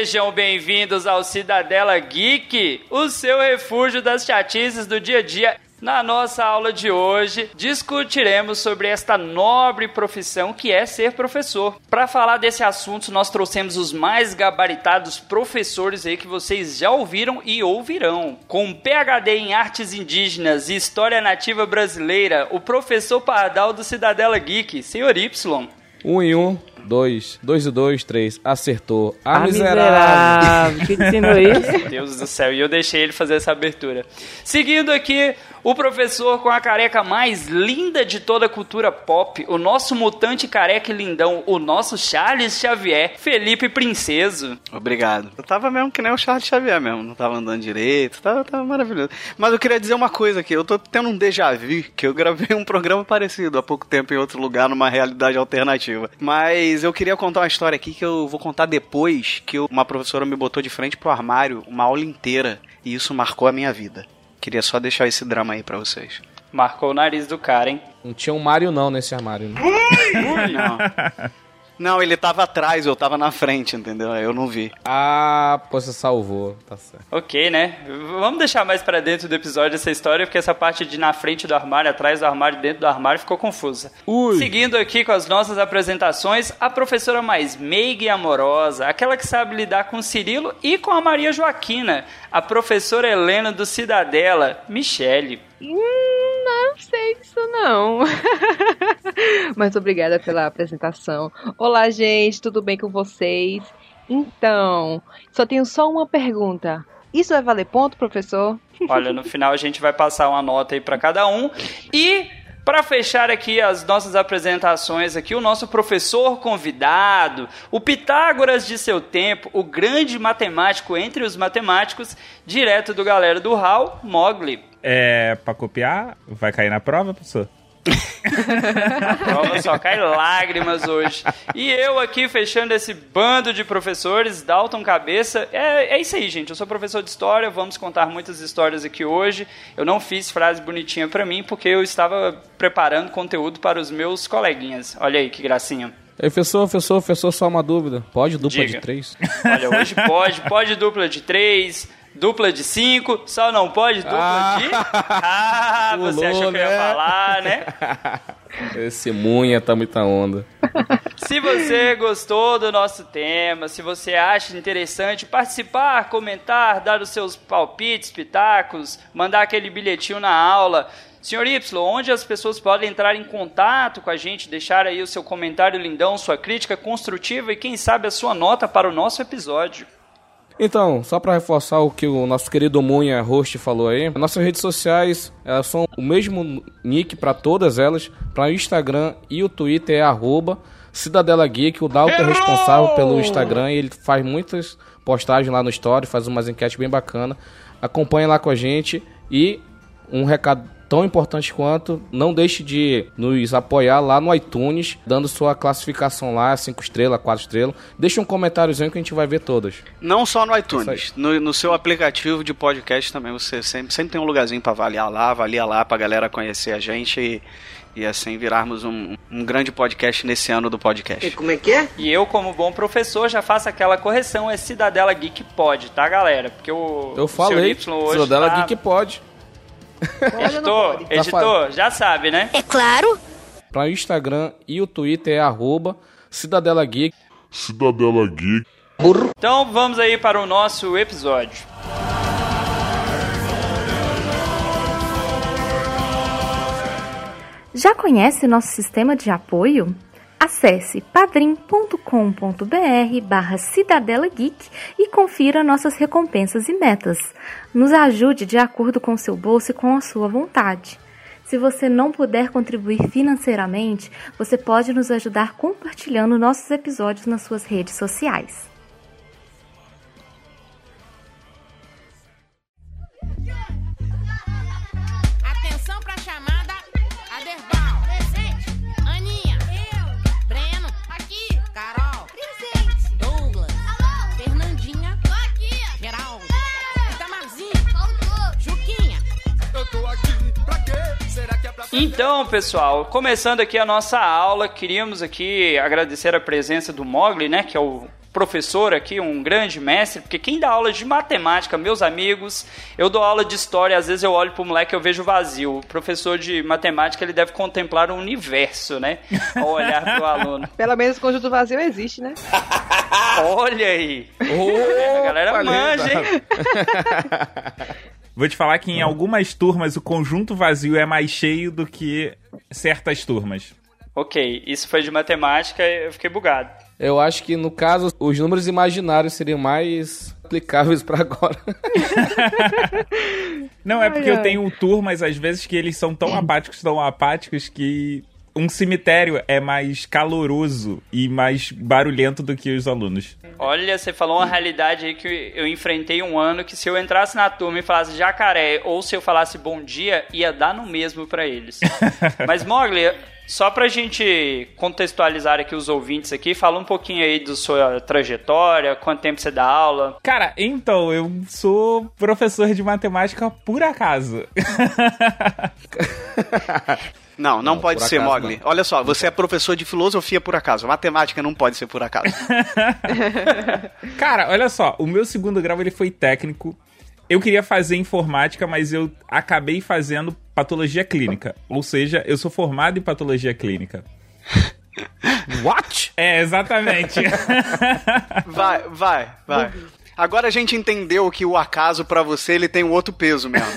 Sejam bem-vindos ao Cidadela Geek, o seu refúgio das chatices do dia a dia. Na nossa aula de hoje, discutiremos sobre esta nobre profissão que é ser professor. Para falar desse assunto, nós trouxemos os mais gabaritados professores aí que vocês já ouviram e ouvirão. Com PhD em artes indígenas e história nativa brasileira, o professor Pardal do Cidadela Geek, senhor Y. Um em um, dois, dois e dois, três, acertou. A, A miserável. miserável. Que ensinou isso? Meu Deus do céu, e eu deixei ele fazer essa abertura. Seguindo aqui, o professor com a careca mais linda de toda a cultura pop, o nosso mutante careca e lindão, o nosso Charles Xavier, Felipe Princeso. Obrigado. Eu tava mesmo que nem o Charles Xavier mesmo, não tava andando direito, tava, tava maravilhoso. Mas eu queria dizer uma coisa aqui, eu tô tendo um déjà vu, que eu gravei um programa parecido há pouco tempo em outro lugar, numa realidade alternativa. Mas eu queria contar uma história aqui que eu vou contar depois que eu- uma professora me botou de frente pro armário uma aula inteira, e isso marcou a minha vida. Queria só deixar esse drama aí pra vocês. Marcou o nariz do cara, hein? Não tinha um Mario não nesse armário. né? Não. Não, ele tava atrás, eu tava na frente, entendeu? Eu não vi. Ah, pô, você salvou. Tá certo. Ok, né? Vamos deixar mais pra dentro do episódio essa história, porque essa parte de na frente do armário, atrás do armário, dentro do armário ficou confusa. Ui. Seguindo aqui com as nossas apresentações, a professora mais meiga e amorosa, aquela que sabe lidar com o Cirilo e com a Maria Joaquina, a professora Helena do Cidadela, Michele. Hum, não sei disso não. Mas obrigada pela apresentação. Olá, gente, tudo bem com vocês? Então, só tenho só uma pergunta. Isso vai valer ponto, professor? Olha, no final a gente vai passar uma nota aí pra cada um. E para fechar aqui as nossas apresentações aqui, o nosso professor convidado, o Pitágoras de seu tempo, o grande matemático entre os matemáticos, direto do galera do HAL, Mogli. É, pra copiar, vai cair na prova, professor? A prova só cai lágrimas hoje. E eu aqui fechando esse bando de professores, Dalton Cabeça. É, é isso aí, gente. Eu sou professor de história, vamos contar muitas histórias aqui hoje. Eu não fiz frase bonitinha pra mim porque eu estava preparando conteúdo para os meus coleguinhas. Olha aí que gracinha. Professor, professor, professor, só uma dúvida. Pode dupla Diga. de três? Olha, hoje pode, pode dupla de três, dupla de cinco, só não pode dupla Ah. de. Ah, você Pulou, achou que eu ia né? falar, né? Esse munha tá muita onda. Se você gostou do nosso tema, se você acha interessante participar, comentar, dar os seus palpites, pitacos, mandar aquele bilhetinho na aula. Senhor Y, onde as pessoas podem entrar em contato com a gente, deixar aí o seu comentário lindão, sua crítica construtiva e quem sabe a sua nota para o nosso episódio. Então, só pra reforçar o que o nosso querido Munha host falou aí, nossas redes sociais, elas são o mesmo nick pra todas elas, para o Instagram e o Twitter é arroba Cidadela Geek, o Dalton é responsável pelo Instagram e ele faz muitas postagens lá no story, faz umas enquetes bem bacana. Acompanhe lá com a gente e um recado tão importante quanto, não deixe de nos apoiar lá no iTunes, dando sua classificação lá, 5 estrelas, 4 estrelas. Deixa um comentáriozinho que a gente vai ver todas. Não só no iTunes, no, no seu aplicativo de podcast também, você sempre, sempre tem um lugarzinho pra avaliar lá, avalia lá pra galera conhecer a gente e, e assim virarmos um, um grande podcast nesse ano do podcast. Como é que é? E eu, como bom professor, já faço aquela correção, é Cidadela Geek pode, tá, galera? Porque o Eu o falei. Y hoje Cidadela tá... Geek pode. Editor, Tá editor, já sabe, né? É claro. Para o Instagram e o Twitter é arroba Cidadela Geek. Cidadela Geek. Então vamos aí para o nosso episódio. Já conhece nosso sistema de apoio? Acesse padrim.com.br barra Cidadela Geek e confira nossas recompensas e metas. Nos ajude de acordo com seu bolso e com a sua vontade. Se você não puder contribuir financeiramente, você pode nos ajudar compartilhando nossos episódios nas suas redes sociais. Então, pessoal, começando aqui a nossa aula, queríamos aqui agradecer a presença do Mogli, né, que é o professor aqui, um grande mestre, porque quem dá aula de matemática, meus amigos, eu dou aula de história, às vezes eu olho pro moleque e eu vejo vazio. O professor de matemática, ele deve contemplar o universo, né, ao olhar pro aluno. Pelo menos o conjunto vazio existe, né? Olha aí! a galera manja, hein? Vou te falar que em algumas turmas o conjunto vazio é mais cheio do que certas turmas. Ok, isso foi de matemática, eu fiquei bugado. Eu acho que no caso os números imaginários seriam mais aplicáveis pra agora. Não, é Ai, porque eu tenho turmas, às vezes, que eles são tão apáticos, tão apáticos, que um cemitério é mais caloroso e mais barulhento do que os alunos. Olha, você falou uma realidade aí que eu enfrentei um ano que se eu entrasse na turma e falasse jacaré ou se eu falasse bom dia, ia dar no mesmo pra eles. Mas Mogli, só pra gente contextualizar aqui os ouvintes aqui, fala um pouquinho aí da sua trajetória, quanto tempo você dá aula. Cara, então, eu sou professor de matemática por acaso. Não, não, Não, pode ser, acaso Mogli. Olha só, você é professor de filosofia por acaso. Matemática não pode ser por acaso. Cara, olha só, o meu segundo grau ele foi técnico. Eu queria fazer informática, mas eu acabei fazendo patologia clínica. Ou seja, eu sou formado em patologia clínica. What? É, exatamente. Vai, vai, vai. Agora a gente entendeu que o acaso pra você ele tem um outro peso mesmo.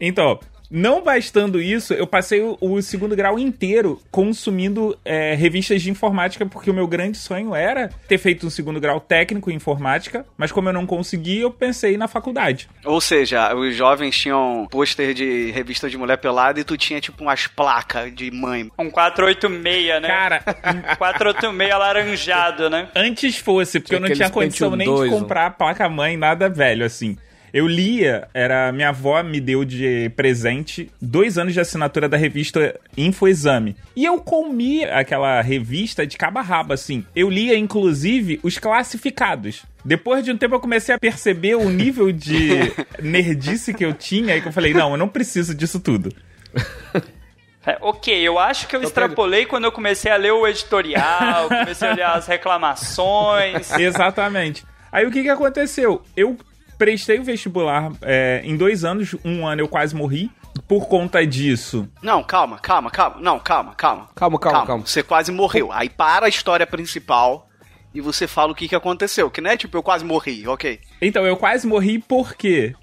Então, não bastando isso, eu passei o, o segundo grau inteiro consumindo é, revistas de informática, porque o meu grande sonho era ter feito um segundo grau técnico em informática, mas como eu não consegui, eu pensei na faculdade. Ou seja, os jovens tinham pôster de revista de mulher pelada e tu tinha tipo umas placas de mãe. Um 486, né? Cara, Um 486 alaranjado, né? antes fosse, porque Tinha eu não tinha condição nem 2, de comprar placa-mãe, nada velho assim. Eu lia, era minha avó me deu de presente dois anos de assinatura da revista Infoexame. E eu comi aquela revista de cabo a rabo, assim. Eu lia, inclusive, os classificados. Depois de um tempo eu comecei a perceber o nível de nerdice que eu tinha, e que eu falei, não, eu não preciso disso tudo. É, ok, eu acho que eu extrapolei quando eu comecei a ler o editorial, comecei a olhar as reclamações. Exatamente. Aí o que, que aconteceu? Eu prestei o vestibular é, em dois anos, um ano eu quase morri. Por conta disso, Não, calma, calma, calma. Não, calma, calma. Calma, calma, calma. Você quase morreu. Aí para a história principal e você fala o que, que aconteceu. Que não é tipo, eu quase morri, ok. Então, eu quase morri por quê?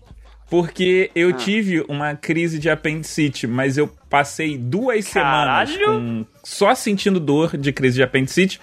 Porque eu tive uma crise de apendicite, mas eu passei duas Caralho! semanas com- só sentindo dor de crise de apendicite.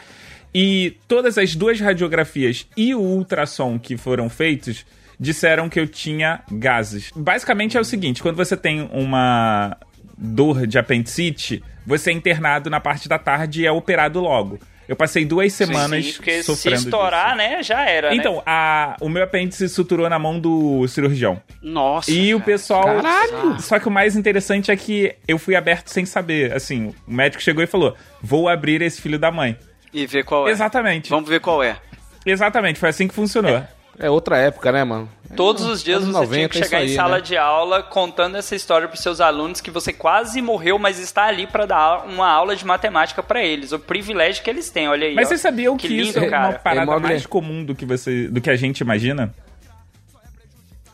E todas as duas radiografias e o ultrassom que foram feitos disseram que eu tinha gases. Basicamente é o seguinte: quando você tem uma dor de apendicite, você é internado na parte da tarde e é operado logo. Eu passei duas semanas Sim, porque se sofrendo estourar, disso. né, já era, né? Então, a, o meu apêndice suturou na mão do cirurgião. Nossa. E o cara. pessoal. Caralho! Só que o mais interessante é que eu fui aberto sem saber. Assim, o médico chegou e falou: vou abrir esse filho da mãe. E ver qual é. Exatamente. Vamos ver qual é. Exatamente, foi assim que funcionou. É outra época, né, mano? Todos os dias você tinha 90 que é chegar isso em aí, sala né? de aula contando essa história pros seus alunos que você quase morreu, mas está ali pra dar uma aula de matemática pra eles. O privilégio que eles têm, olha aí. Mas ó. vocês sabiam que, que lindo, isso é uma cara. parada Mogli. mais comum do que, você, do que a gente imagina?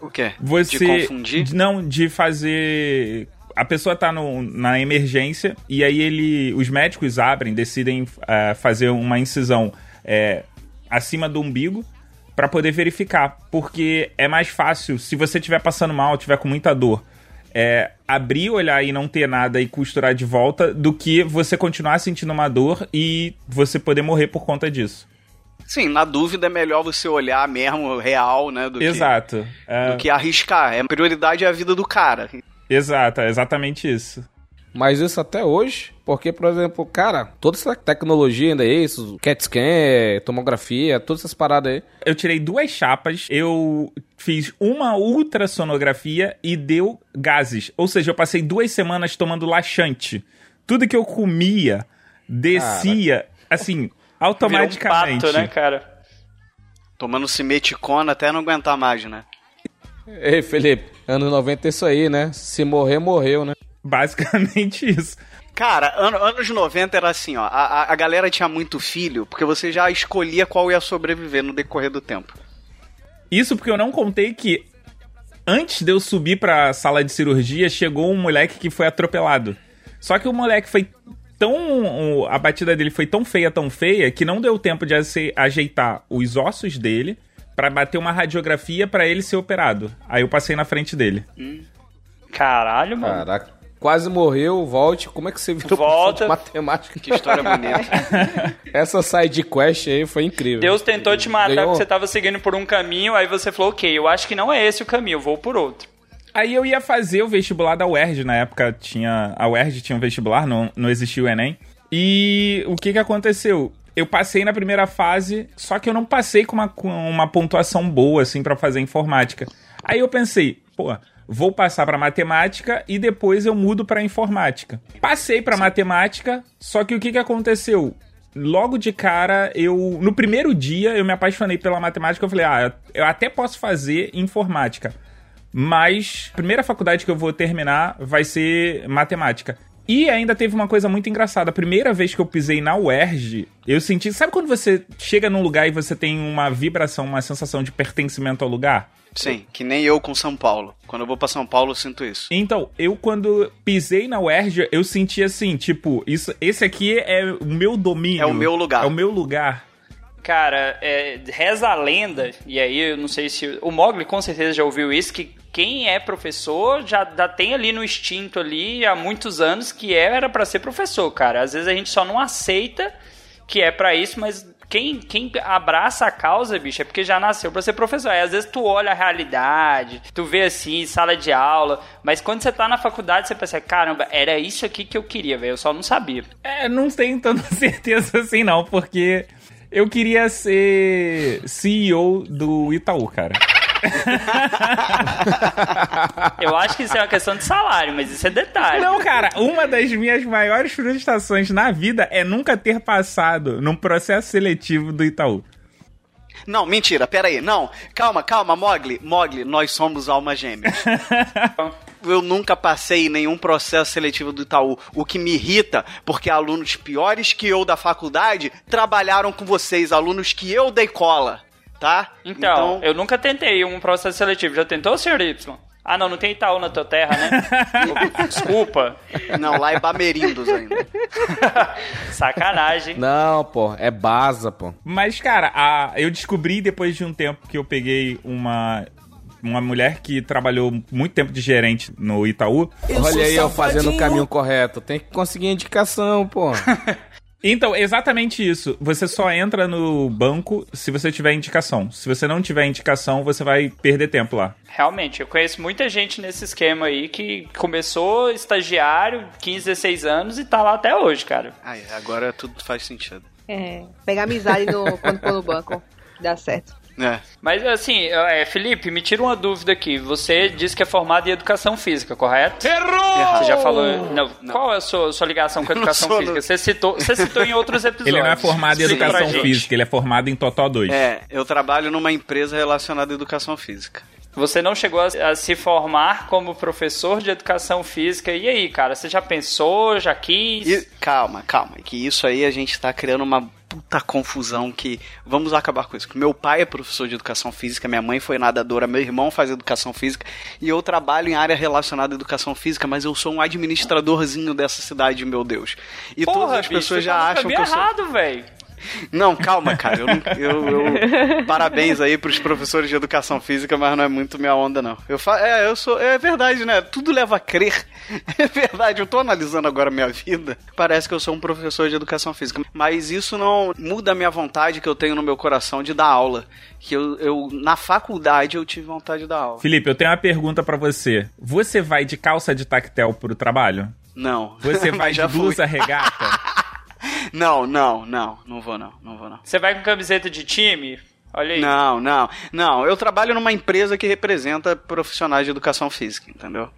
O quê? Você. De confundir? Não, de fazer. A pessoa tá no- na emergência e aí ele, os médicos abrem, decidem ah, fazer uma incisão é, acima do umbigo pra poder verificar, porque é mais fácil se você estiver passando mal, tiver com muita dor, é, abrir, olhar e não ter nada e costurar de volta, do que você continuar sentindo uma dor e você poder morrer por conta disso. Sim, na dúvida é melhor você olhar mesmo real, né? Do Exato. Que, É, do que arriscar. É, a prioridade é a vida do cara. Exato, é exatamente isso. Mas isso até hoje, porque, por exemplo, cara, toda essa tecnologia ainda é isso, CAT scan, tomografia, todas essas paradas aí. Eu tirei duas chapas, eu fiz uma ultrassonografia e deu gases. Ou seja, eu passei duas semanas tomando laxante. Tudo que eu comia descia, assim, Virou um automaticamente. pato, né, cara? Tomando simeticona até não aguentar mais, né? Ei, Felipe, anos 90 é isso aí, né? Se morrer, morreu, né? Basicamente isso. Cara, ano- anos 90 era assim, ó. A, a- a galera tinha muito filho, porque você já escolhia qual ia sobreviver no decorrer do tempo. Isso porque eu não contei que antes de eu subir pra sala de cirurgia, chegou um moleque que foi atropelado. Só que o moleque foi tão. A batida dele foi tão feia, tão feia, que não deu tempo de ajeitar os ossos dele pra bater uma radiografia pra ele ser operado. Aí eu passei na frente dele. Caralho, mano. Caraca. Quase morreu, volte. Como é que você virou Volta. matemática? Que história bonita. Essa side quest aí foi incrível. Deus tentou te matar Ganhou- porque você tava seguindo por um caminho, aí você falou, ok, eu acho que não é esse o caminho, eu vou por outro. Aí eu ia fazer o vestibular da UERJ, na época tinha. A UERJ tinha um vestibular, não, não existia o Enem. E o que que aconteceu? Eu passei na primeira fase, só que eu não passei com uma, com uma pontuação boa, assim, pra fazer informática. Aí eu pensei, pô, vou passar pra matemática e depois eu mudo pra informática. Passei pra matemática, só que o que que aconteceu? Logo de cara, eu. No primeiro dia, eu me apaixonei pela matemática. Eu falei, ah, eu até posso fazer informática. Mas a primeira faculdade que eu vou terminar vai ser matemática. E ainda teve uma coisa muito engraçada. A primeira vez que eu pisei na UERJ, eu senti. Sabe quando você chega num lugar e você tem uma vibração, uma sensação de pertencimento ao lugar? Sim, que nem eu com São Paulo. Quando eu vou pra São Paulo, eu sinto isso. Então, eu quando pisei na UERJ, eu senti assim, tipo, isso, esse aqui é o meu domínio. É o meu lugar. É o meu lugar. Cara, é, reza a lenda, e aí eu não sei se. O Mogli com certeza já ouviu isso, que quem é professor já, já tem ali no instinto ali há muitos anos que era pra ser professor, cara. Às vezes a gente só não aceita que é pra isso, mas quem, quem abraça a causa, bicho, é porque já nasceu pra ser professor. Aí às vezes tu olha a realidade, tu vê assim, sala de aula, mas quando você tá na faculdade você pensa, caramba, era isso aqui que eu queria, velho, eu só não sabia. É, não tenho tanta certeza assim, não, porque eu queria ser CEO do Itaú, cara. Eu acho que isso é uma questão de salário, mas isso é detalhe. Não, cara, uma das minhas maiores frustrações na vida é nunca ter passado num processo seletivo do Itaú. Não, mentira, pera aí. Não, calma, calma, Mogli. Mogli, nós somos almas gêmeas. Eu nunca passei em nenhum processo seletivo do Itaú, o que me irrita, porque alunos piores que eu da faculdade trabalharam com vocês, alunos que eu dei cola, tá? Então, eu nunca tentei um processo seletivo. Já tentou, senhor Y? Ah, não, não tem Itaú na tua terra, né? Desculpa. Não, lá é Bamerindos ainda. Sacanagem. Não, pô, é Baza, pô. Mas, cara, a- eu descobri depois de um tempo que eu peguei uma. Uma mulher que trabalhou muito tempo de gerente no Itaú. Olha aí, eu fazendo o caminho correto. Tem que conseguir indicação, pô. Então, exatamente isso. Você só entra no banco se você tiver indicação. Se você não tiver indicação, você vai perder tempo lá. Realmente, eu conheço muita gente nesse esquema aí que começou estagiário, 15, 16 anos e tá lá até hoje, cara. Ai, agora tudo faz sentido. É, pegar amizade no, quando for no banco. Dá certo. É. Mas assim, é, Felipe, me tira uma dúvida aqui. Você disse que é formado em educação física, correto? Errou! Você já falou. Não, Qual é a sua, sua ligação com a não educação sou, física? não. Você citou, você citou em outros episódios. Ele não é formado em Explica educação física, ele é formado em Totó 2. É, eu trabalho numa empresa relacionada à educação física. Você não chegou a, a se formar como professor de educação física. E aí, cara, você já pensou, já quis? E, calma, calma, é que isso aí a gente tá criando uma puta confusão que vamos acabar com isso. Meu pai é professor de educação física, minha mãe foi nadadora, meu irmão faz educação física e eu trabalho em área relacionada à educação física, mas eu sou um administradorzinho dessa cidade, meu Deus. E Porra, todas as bicho, pessoas já tá acham que eu sou errado, velho. Não, calma, cara. Eu, não- eu- eu- parabéns aí pros professores de educação física, mas não é muito minha onda, não. Eu fa... É, eu sou. É verdade, né? Tudo leva a crer. É verdade. Eu tô analisando agora a minha vida. Parece que eu sou um professor de educação física. Mas isso não muda a minha vontade que eu tenho no meu coração de dar aula. Que eu, eu na faculdade, eu tive vontade de dar aula. Felipe, eu tenho uma pergunta pra você. Você vai de calça de tactel pro trabalho? Não. Você vai de já fui. blusa regata? Não, não, não. Não vou, não. Não vou, não. Você vai com camiseta de time? Olha aí. Não, não, não. Eu trabalho numa empresa que representa profissionais de educação física, entendeu?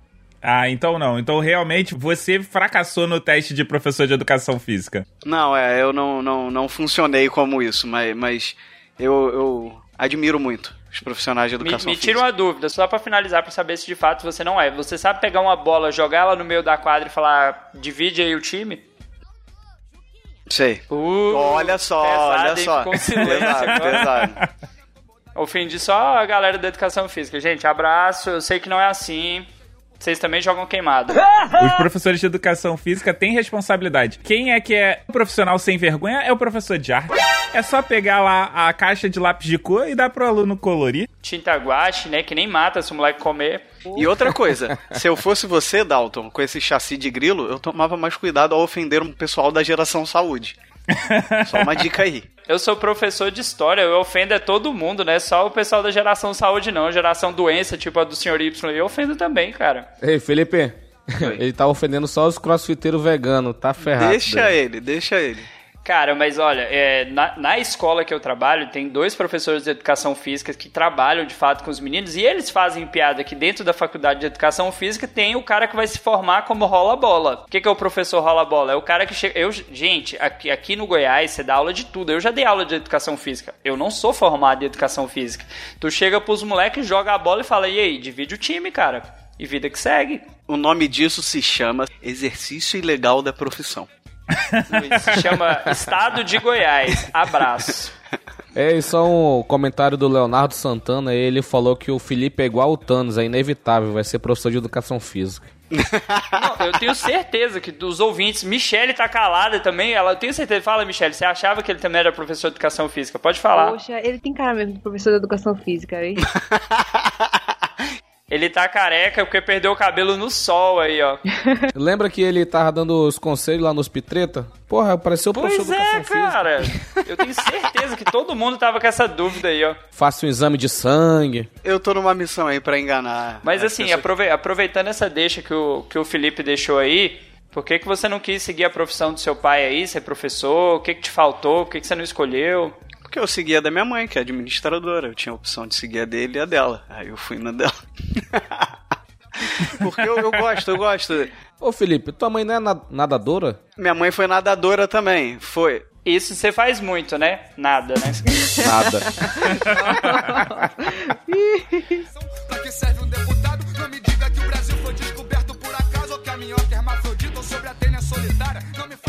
Ah, então não. Então realmente você fracassou no teste de professor de educação física. Não, é, eu não, não, não funcionei como isso, mas, mas eu, eu admiro muito. Os profissionais de Me, educação me tira física. uma dúvida, só pra finalizar, pra saber se de fato você não é. Você sabe pegar uma bola, jogar ela no meio da quadra e falar, divide aí o time? Sei. Uh, olha só, pesado, olha só. Pesado, pesado. Ofendi só a galera da educação física. Gente, abraço, eu sei que não é assim. Vocês também jogam queimado. Os professores de educação física têm responsabilidade. Quem é que é um profissional sem vergonha é o professor de arte. É só pegar lá a caixa de lápis de cor e dar pro aluno colorir. Tinta guache, né? Que nem mata se o moleque comer. E outra coisa, se eu fosse você, Dalton, com esse chassi de grilo, eu tomava mais cuidado ao ofender um pessoal da geração saúde. Só uma dica aí. Eu sou professor de história, eu ofendo é todo mundo, né? Só o pessoal da geração saúde não, geração doença, tipo a do senhor Y, eu ofendo também, cara. Ei, Felipe, ele tá ofendendo só os crossfiteiros veganos, tá ferrado. Deixa daí. ele, deixa ele. Cara, mas olha, é, na, na escola que eu trabalho, tem dois professores de educação física que trabalham de fato com os meninos e eles fazem piada que dentro da faculdade de educação física tem o cara que vai se formar como rola-bola. O que, que é o professor rola-bola? É o cara que chega. Eu, gente, aqui, aqui no Goiás você dá aula de tudo. Eu já dei aula de educação física. Eu não sou formado em educação física. Tu chega pros moleques, joga a bola e fala: e aí, divide o time, cara. E vida que segue. O nome disso se chama exercício ilegal da profissão. Se chama Estado de Goiás. Abraço. É, e só um comentário do Leonardo Santana, ele falou que o Felipe é igual o Thanos, é inevitável, vai ser professor de educação física. Não, eu tenho certeza que dos ouvintes, Michele tá calada também. Ela, eu tenho certeza. Fala, Michele, você achava que ele também era professor de educação física? Pode falar. Poxa, ele tem cara mesmo de professor de educação física, hein? Ele tá careca porque perdeu o cabelo no sol aí, ó. Lembra que ele tava dando os conselhos lá nos Pitreta? Porra, apareceu o professor Pois é, cara. Eu tenho certeza que todo mundo tava com essa dúvida aí, ó. Faça um exame de sangue. Eu tô numa missão aí pra enganar. Mas as assim, pessoas. aproveitando essa deixa que o, que o Felipe deixou aí, por que, que você não quis seguir a profissão do seu pai aí, ser professor? O que, que te faltou? Por que, que você não escolheu? Porque eu seguia da minha mãe, que é administradora. Eu tinha a opção de seguir a dele e a dela. Aí eu fui na dela. Porque eu, eu gosto, eu gosto. Ô Felipe, tua mãe não é na- nadadora? Minha mãe foi nadadora também. Foi. Isso você faz muito, né? Nada, né? Nada. Pra que serve um deputado? Não me diga que o Brasil foi descoberto por acaso ou que a minhoca é hermafrodita ou sobre a telha solitária. Não me.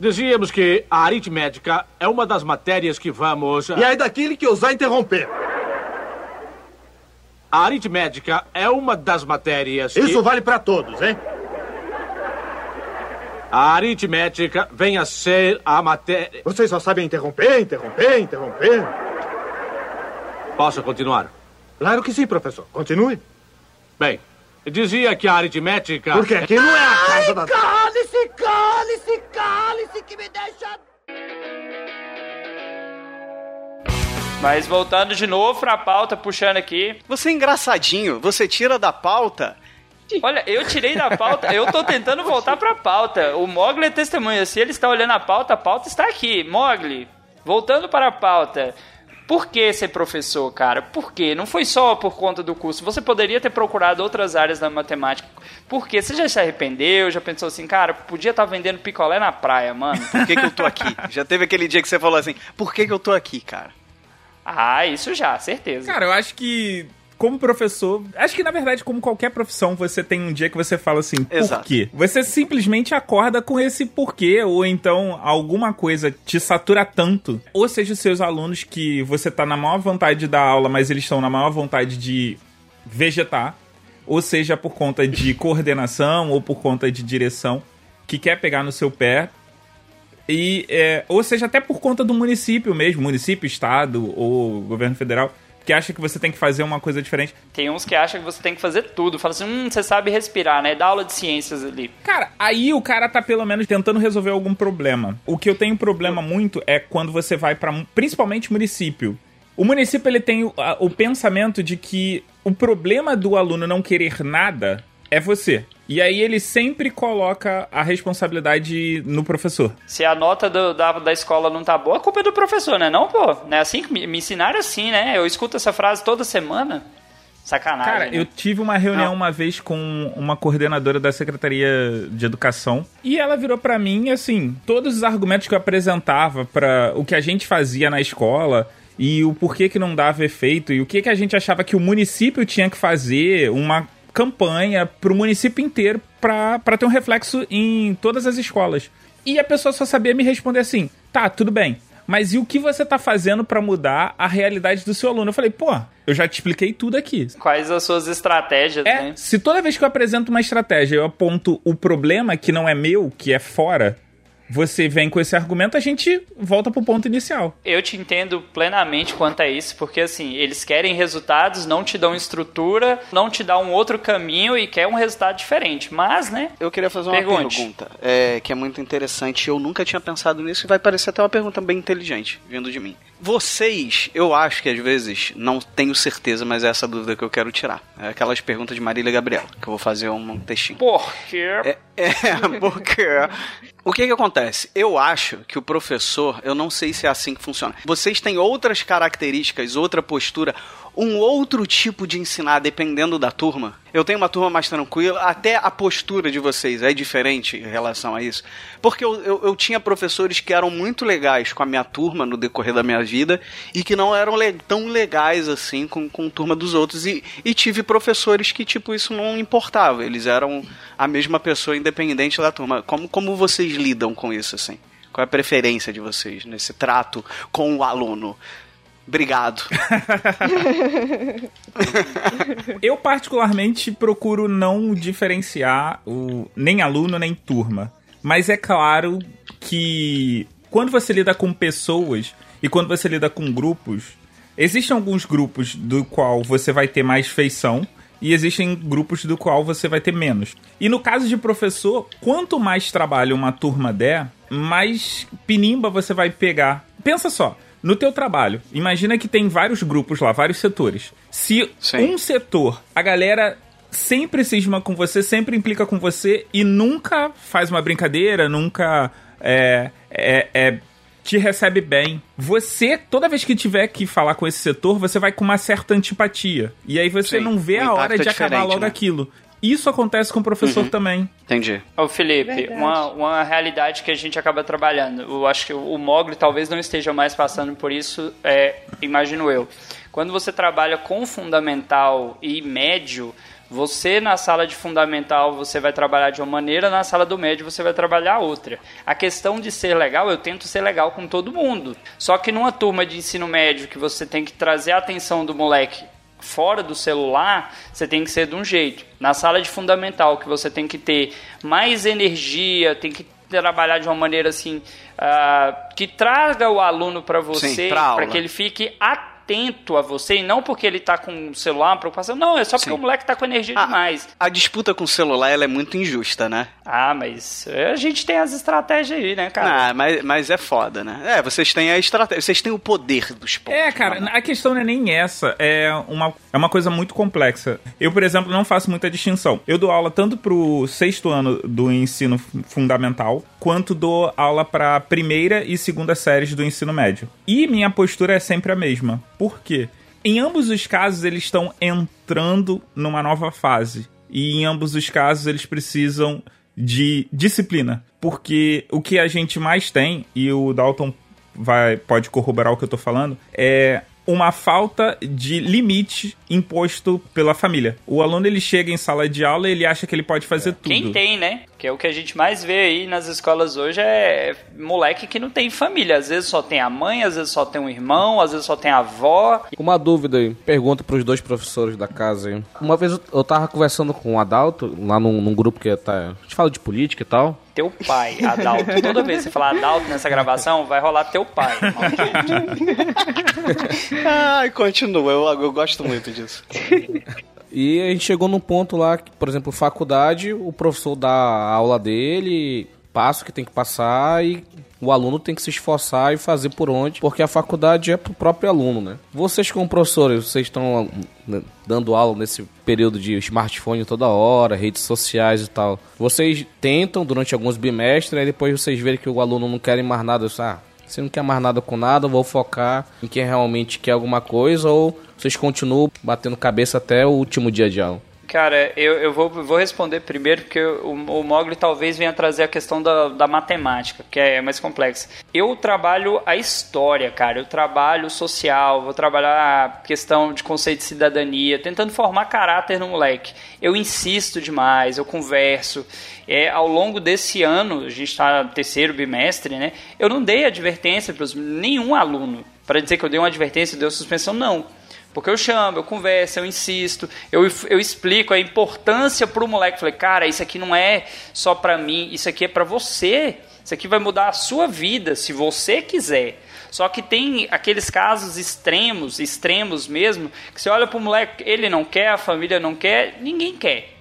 Dizíamos que a aritmética é uma das matérias que vamos. E aí daquele que ousar interromper. A aritmética é uma das matérias que. Isso vale pra todos, hein? A aritmética vem a ser a matéria. Vocês só sabem interromper, interromper, interromper. Posso continuar? Claro que sim, professor. Continue. Bem, dizia que a aritmética. Porque aqui não é a casa da... Cale-se, cale-se, cale-se que me deixa. Mas voltando de novo pra pauta, puxando aqui. Você é engraçadinho. Você tira da pauta. Olha, eu tirei da pauta, eu tô tentando voltar pra pauta. O Mogli é testemunha. Se ele está olhando a pauta, a pauta está aqui. Mogli, voltando para a pauta. Por que ser professor, cara? Por quê? Não foi só por conta do curso. Você poderia ter procurado outras áreas da matemática. Por quê? Você já se arrependeu? Já pensou assim, cara, podia estar vendendo picolé na praia, mano? Por que, que eu tô aqui? Já teve aquele dia que você falou assim: por que, que eu tô aqui, cara? Ah, isso já, certeza. Cara, eu acho que como professor, acho que na verdade, como qualquer profissão, você tem um dia que você fala assim, por Exato. quê? Você simplesmente acorda com esse porquê, ou então alguma coisa te satura tanto. Ou seja, os seus alunos que você tá na maior vontade de dar aula, mas eles estão na maior vontade de vegetar. Ou seja, por conta de coordenação ou por conta de direção, que quer pegar no seu pé. E, é, ou seja, até por conta do município mesmo, município, estado ou governo federal, que acha que você tem que fazer uma coisa diferente. Tem uns que acham que você tem que fazer tudo. Fala assim, hum, você sabe respirar, né? Dá aula de ciências ali. Cara, aí o cara tá pelo menos tentando resolver algum problema. O que eu tenho problema muito é quando você vai para principalmente município. O município ele tem o, o pensamento de que o problema do aluno não querer nada é você. E aí ele sempre coloca a responsabilidade no professor. Se a nota do- da, da escola não tá boa, a culpa é do professor, né? Não, pô. Não é assim que me, me ensinaram assim, né? Eu escuto essa frase toda semana. Sacanagem. Cara, né? eu tive uma reunião Não. uma vez com uma coordenadora da Secretaria de Educação e ela virou pra mim assim, todos os argumentos que eu apresentava pra o que a gente fazia na escola e o porquê que não dava efeito e o que, que a gente achava que o município tinha que fazer uma campanha pro município inteiro pra, pra ter um reflexo em todas as escolas. E a pessoa só sabia me responder assim: tá, tudo bem. Mas e o que você tá fazendo pra mudar a realidade do seu aluno? Eu falei, pô, eu já te expliquei tudo aqui. Quais as suas estratégias, É, né? se toda vez que eu apresento uma estratégia eu aponto o problema que não é meu, que é fora, você vem com esse argumento, a gente volta pro ponto inicial. Eu te entendo plenamente quanto a isso, porque assim, eles querem resultados, não te dão estrutura, não te dão um outro caminho e quer um resultado diferente. Mas, né? Eu queria fazer uma Pergunte. pergunta é, que é muito interessante. Eu nunca tinha pensado nisso e vai parecer até uma pergunta bem inteligente vindo de mim. Vocês, eu acho que às vezes, não tenho certeza, mas é essa dúvida que eu quero tirar. É aquelas perguntas de Marília Gabriela, que eu vou fazer um, um textinho. Por quê? É, é, porque. O que que acontece? Eu acho que o professor, eu não sei se é assim que funciona. Vocês têm outras características, outra postura, um outro tipo de ensinar dependendo da turma. Eu tenho uma turma mais tranquila, até a postura de vocês é diferente em relação a isso. Porque eu, eu, eu tinha professores que eram muito legais com a minha turma no decorrer da minha vida e que não eram le- tão legais assim com, com a turma dos outros. E, e tive professores que, tipo, isso não importava. Eles eram a mesma pessoa independente da turma. Como, como vocês lidam com isso, assim? Qual é a preferência de vocês nesse trato com o aluno? Obrigado. Eu, particularmente, procuro não diferenciar o, nem aluno nem turma. Mas é claro que quando você lida com pessoas e quando você lida com grupos, existem alguns grupos do qual você vai ter mais feição e existem grupos do qual você vai ter menos. E no caso de professor, quanto mais trabalho uma turma der, mais pinimba você vai pegar. Pensa só, no teu trabalho, imagina que tem vários grupos lá, vários setores. Se um setor, a galera sempre cisma com você, sempre implica com você e nunca faz uma brincadeira, nunca é, é, é, te recebe bem. Você, toda vez que tiver que falar com esse setor, você vai com uma certa antipatia. E aí você Sim, não vê o a hora de acabar logo né? aquilo. Isso acontece com o professor Uhum. também. Entendi. Ô Felipe, Verdade. uma, uma realidade que a gente acaba trabalhando. Eu acho que o Mogli talvez não esteja mais passando por isso, é, imagino eu. Quando você trabalha com fundamental e médio, você na sala de fundamental você vai trabalhar de uma maneira, na sala do médio você vai trabalhar outra. A questão de ser legal, eu tento ser legal com todo mundo. Só que numa turma de ensino médio que você tem que trazer a atenção do moleque fora do celular, você tem que ser de um jeito. Na sala de fundamental, que você tem que ter mais energia, tem que trabalhar de uma maneira assim ah, que traga o aluno para você, para que ele fique atento a você e não porque ele tá com o celular, uma preocupação. Não, é só porque Sim. o moleque tá com energia demais. A disputa com o celular ela é muito injusta, né? Ah, mas a gente tem as estratégias aí, né, cara? Ah, mas, mas é foda, né? É, vocês têm a estratégia, vocês têm o poder dos pontos. É, cara, a questão não é nem essa. É uma, é uma coisa muito complexa. Eu, por exemplo, não faço muita distinção. Eu dou aula tanto pro sexto ano do ensino fu- fundamental, quanto dou aula pra primeira e segunda séries do ensino médio. E minha postura é sempre a mesma. Por quê? Em ambos os casos, eles estão entrando numa nova fase. E em ambos os casos, eles precisam de disciplina. Porque o que a gente mais tem, e o Dalton vai, pode corroborar o que eu tô falando, é uma falta de limite imposto pela família. O aluno ele chega em sala de aula e ele acha que ele pode fazer tudo. Quem tem, né? Que é o que a gente mais vê aí nas escolas hoje é moleque que não tem família. Às vezes só tem a mãe, às vezes só tem um irmão, às vezes só tem a avó. Uma dúvida aí, pergunta pros dois professores da casa aí. Uma vez eu- tava conversando com o Adalto, lá num, num grupo que tá, a gente fala de política e tal. Teu pai, Adalto. Toda vez que você falar Adalto nessa gravação, vai rolar teu pai. Ai, continua, eu, eu gosto muito disso. E a gente chegou num ponto lá, que, por exemplo, faculdade, o professor dá a aula dele, passa o que tem que passar e o aluno tem que se esforçar e fazer por onde, porque a faculdade é pro próprio aluno, né? Vocês como professores, vocês estão né, dando aula nesse período de smartphone toda hora, redes sociais e tal. Vocês tentam durante alguns bimestres, aí depois vocês verem que o aluno não quer mais nada, ah, você não quer mais nada com nada, vou focar em quem realmente quer alguma coisa ou vocês continuam batendo cabeça até o último dia de aula? Cara, eu, eu vou, vou responder primeiro, porque o, o Mogli talvez venha trazer a questão da, da matemática, que é mais complexa. Eu trabalho a história, cara. Eu trabalho social, vou trabalhar a questão de conceito de cidadania, tentando formar caráter no moleque. Eu insisto demais, eu converso. É, ao longo desse ano, a gente está no terceiro bimestre, né? Eu não dei advertência para nenhum aluno. Para dizer que eu dei uma advertência, deu suspensão, não. Porque eu chamo, eu converso, eu insisto, eu, eu explico a importância para o moleque. Falei, cara, isso aqui não é só para mim, isso aqui é para você. Isso aqui vai mudar a sua vida, se você quiser. Só que tem aqueles casos extremos, extremos mesmo, que você olha para o moleque, ele não quer, a família não quer, ninguém quer.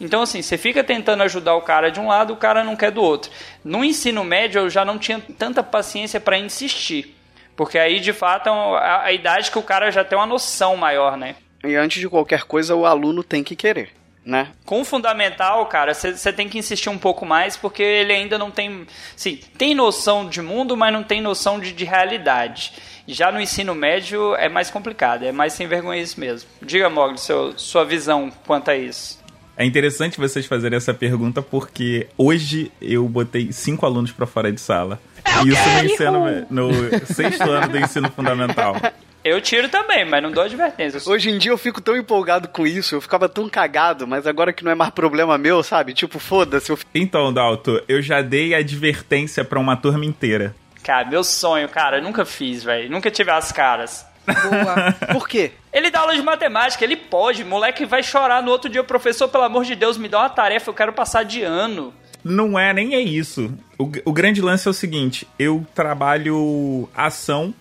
Então, assim, você fica tentando ajudar o cara de um lado, o cara não quer do outro. No ensino médio, eu já não tinha tanta paciência para insistir. Porque aí, de fato, é a, a idade que o cara já tem uma noção maior, né? E antes de qualquer coisa, o aluno tem que querer. Né? Com o fundamental, cara, você tem que insistir um pouco mais porque ele ainda não tem. Sim, tem noção de mundo, mas não tem noção de, de realidade. Já no ensino médio é mais complicado, é mais sem vergonha isso mesmo. Diga, Mogli, sua visão quanto a isso. É interessante vocês fazerem essa pergunta porque hoje eu botei cinco alunos para fora de sala. É isso no, ensino, no sexto ano do ensino fundamental. Eu tiro também, mas não dou advertência. Hoje em dia eu fico tão empolgado com isso, eu ficava tão cagado, mas agora que não é mais problema meu, sabe? Tipo, foda-se. Eu... Então, Dalto, eu já dei advertência para uma turma inteira. Cara, meu sonho, cara, eu nunca fiz, velho. Nunca tive as caras. Boa. Por quê? Ele dá aula de matemática, ele pode. Moleque vai chorar no outro dia, professor, pelo amor de Deus, me dá uma tarefa, eu quero passar de ano. Não é, nem é isso. O, o grande lance é o seguinte: eu trabalho ação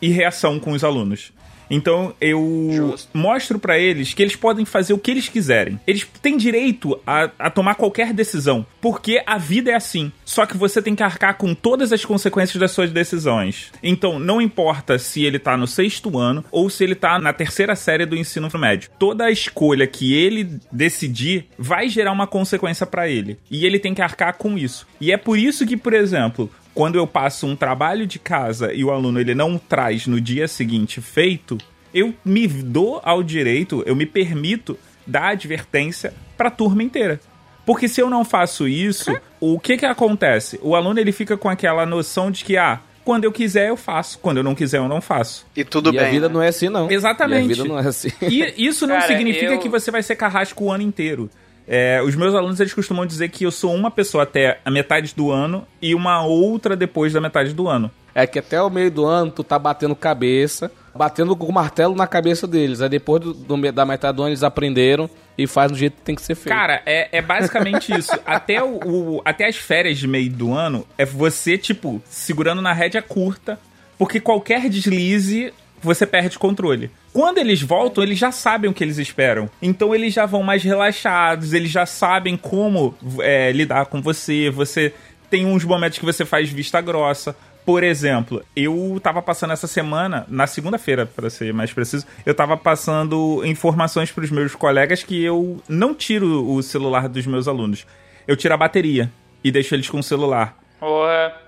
e reação com os alunos. Então eu Justo. mostro para eles que eles podem fazer o que eles quiserem. Eles têm direito a, a, tomar qualquer decisão, porque a vida é assim. Só que você tem que arcar com todas as consequências das suas decisões. Então não importa se ele tá no sexto ano ou se ele tá na terceira série do ensino médio. Toda a escolha que ele decidir vai gerar uma consequência para ele. E ele tem que arcar com isso. E é por isso que, por exemplo, quando eu passo um trabalho de casa e o aluno ele não traz no dia seguinte feito, eu me dou ao direito, eu me permito dar advertência para a turma inteira. Porque se eu não faço isso, o que que acontece? O aluno ele fica com aquela noção de que ah, quando eu quiser eu faço, quando eu não quiser eu não faço. E tudo e bem. a vida né? não é assim não. Exatamente. E a vida não é assim. E isso não Cara, significa eu- que você vai ser carrasco o ano inteiro. É, os meus alunos eles costumam dizer que eu sou uma pessoa até a metade do ano e uma outra depois da metade do ano. É que até o meio do ano tu tá batendo cabeça, batendo com o martelo na cabeça deles. Aí depois do, do da metade do ano eles aprenderam e faz do jeito que tem que ser feito. Cara, é, é basicamente isso. Até, o, o- até as férias de meio do ano é você, tipo, segurando na rédea curta, porque qualquer deslize você perde controle. Quando eles voltam, eles já sabem o que eles esperam. Então eles já vão mais relaxados, eles já sabem como é, lidar com você. Você tem uns momentos que você faz vista grossa. Por exemplo, eu tava passando essa semana, na segunda-feira, para ser mais preciso, eu tava passando informações pros meus colegas que eu não tiro o celular dos meus alunos. Eu tiro a bateria e deixo eles com o celular. Porra.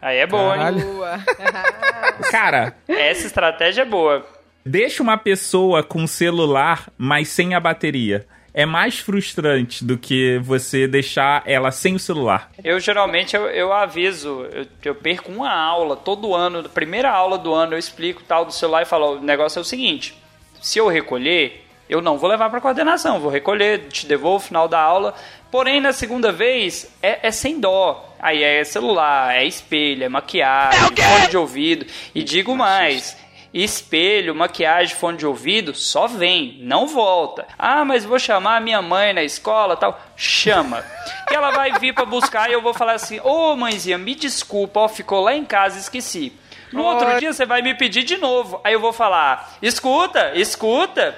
Aí é boa, hein? Caralho. Boa. Cara, Essa estratégia é boa. deixa uma pessoa com celular, mas sem a bateria. É mais frustrante do que você deixar ela sem o celular. Eu geralmente eu, eu aviso, eu, eu perco uma aula todo ano, primeira aula do ano eu explico tal do celular e falo, o negócio é o seguinte, se eu recolher, eu não vou levar para coordenação, vou recolher, te devolvo no final da aula. Porém, na segunda vez, é, é sem dó. Aí é celular, é espelho, é maquiagem, fone de ouvido. E digo mais, espelho, maquiagem, fone de ouvido, só vem, não volta. Ah, mas vou chamar a minha mãe na escola tal. Chama. Que ela vai vir para buscar e eu vou falar assim: Ô mãezinha, me desculpa, ó, ficou lá em casa, esqueci. No outro dia você vai me pedir de novo. Aí eu vou falar: escuta, escuta.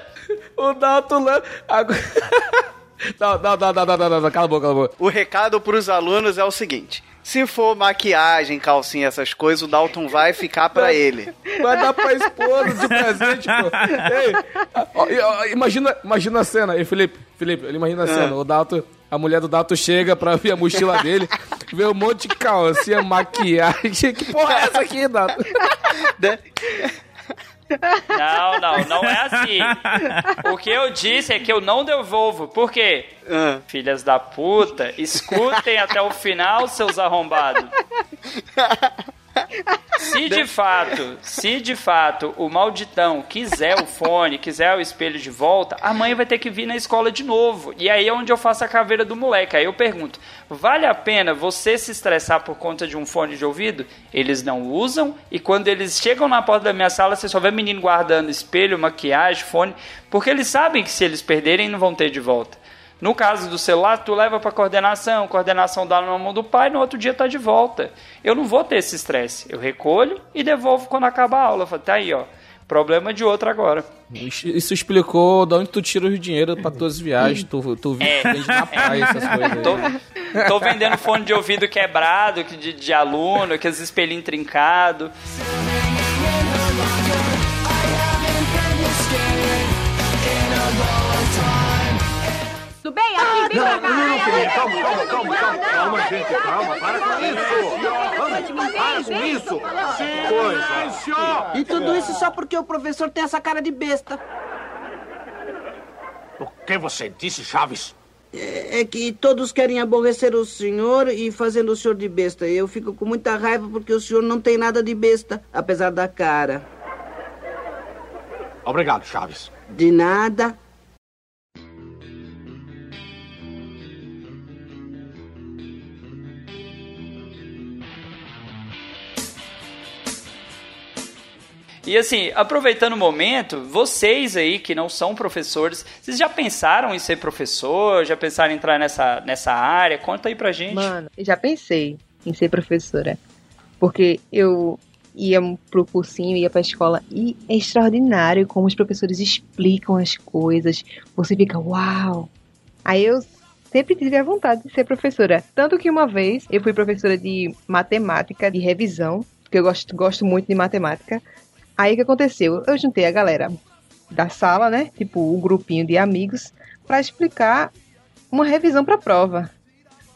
O Dalton lá... Agora... Não, não, não, não, não, não, não, cala a boca, cala a boca. O recado pros alunos é o seguinte: se for maquiagem, calcinha, essas coisas, o Dalton vai ficar pra ele. Vai dar pra esposa de presente, pô. Ei, ó, e, imagina, imagina a cena. Ei, Felipe, Felipe, imagina a cena. O Dalton, a mulher do Dalton chega pra ver a mochila dele, vê um monte de calcinha, maquiagem. Que porra é essa aqui, Dalton? Não, não, não é assim. O que eu disse é que eu não devolvo. Por quê? Ah. Filhas da puta, escutem até o final, seus arrombados. Se de fato, se de fato o malditão quiser o fone, quiser o espelho de volta, a mãe vai ter que vir na escola de novo. E aí é onde eu faço a caveira do moleque. Aí eu pergunto: vale a pena você se estressar por conta de um fone de ouvido? Eles não usam, e quando eles chegam na porta da minha sala, você só vê menino guardando espelho, maquiagem, fone, porque eles sabem que se eles perderem, não vão ter de volta. No caso do celular, tu leva para coordenação, coordenação dá na mão do pai, no outro dia tá de volta. Eu não vou ter esse estresse. Eu recolho e devolvo quando acaba a aula. Falo, tá aí, ó. Problema de outro agora. Isso explicou de onde tu tira o dinheiro pra tuas viagens. Tu, tu É. vende na praia essas coisas. aí. Tô, tô vendendo fone de ouvido quebrado, que de, de aluno, aqueles espelhinhos trincados. Tudo bem? Aqui, vem Não, pra cá. não, não, calma, calma, calma, calma, calma, gente, calma, para com isso. Vamos, para com isso. Coisa. E tudo isso só porque o professor tem essa cara de besta. O que você disse, Chaves? É, é que todos querem aborrecer o senhor e fazendo o senhor de besta. Eu fico com muita raiva porque o senhor não tem nada de besta, apesar da cara. Obrigado, Chaves. De nada. E assim, aproveitando o momento, vocês aí que não são professores, vocês já pensaram em ser professor? Já pensaram em entrar nessa, nessa área? Conta aí pra gente. Mano, eu já pensei em ser professora. Porque eu ia pro cursinho, ia pra escola e é extraordinário como os professores explicam as coisas. Você fica, uau! Aí eu sempre tive a vontade de ser professora. Tanto que uma vez eu fui professora de matemática, de revisão, porque eu gosto, gosto muito de matemática. Aí o que aconteceu? Eu juntei a galera da sala, né? Tipo, um grupinho de amigos, para explicar uma revisão pra prova.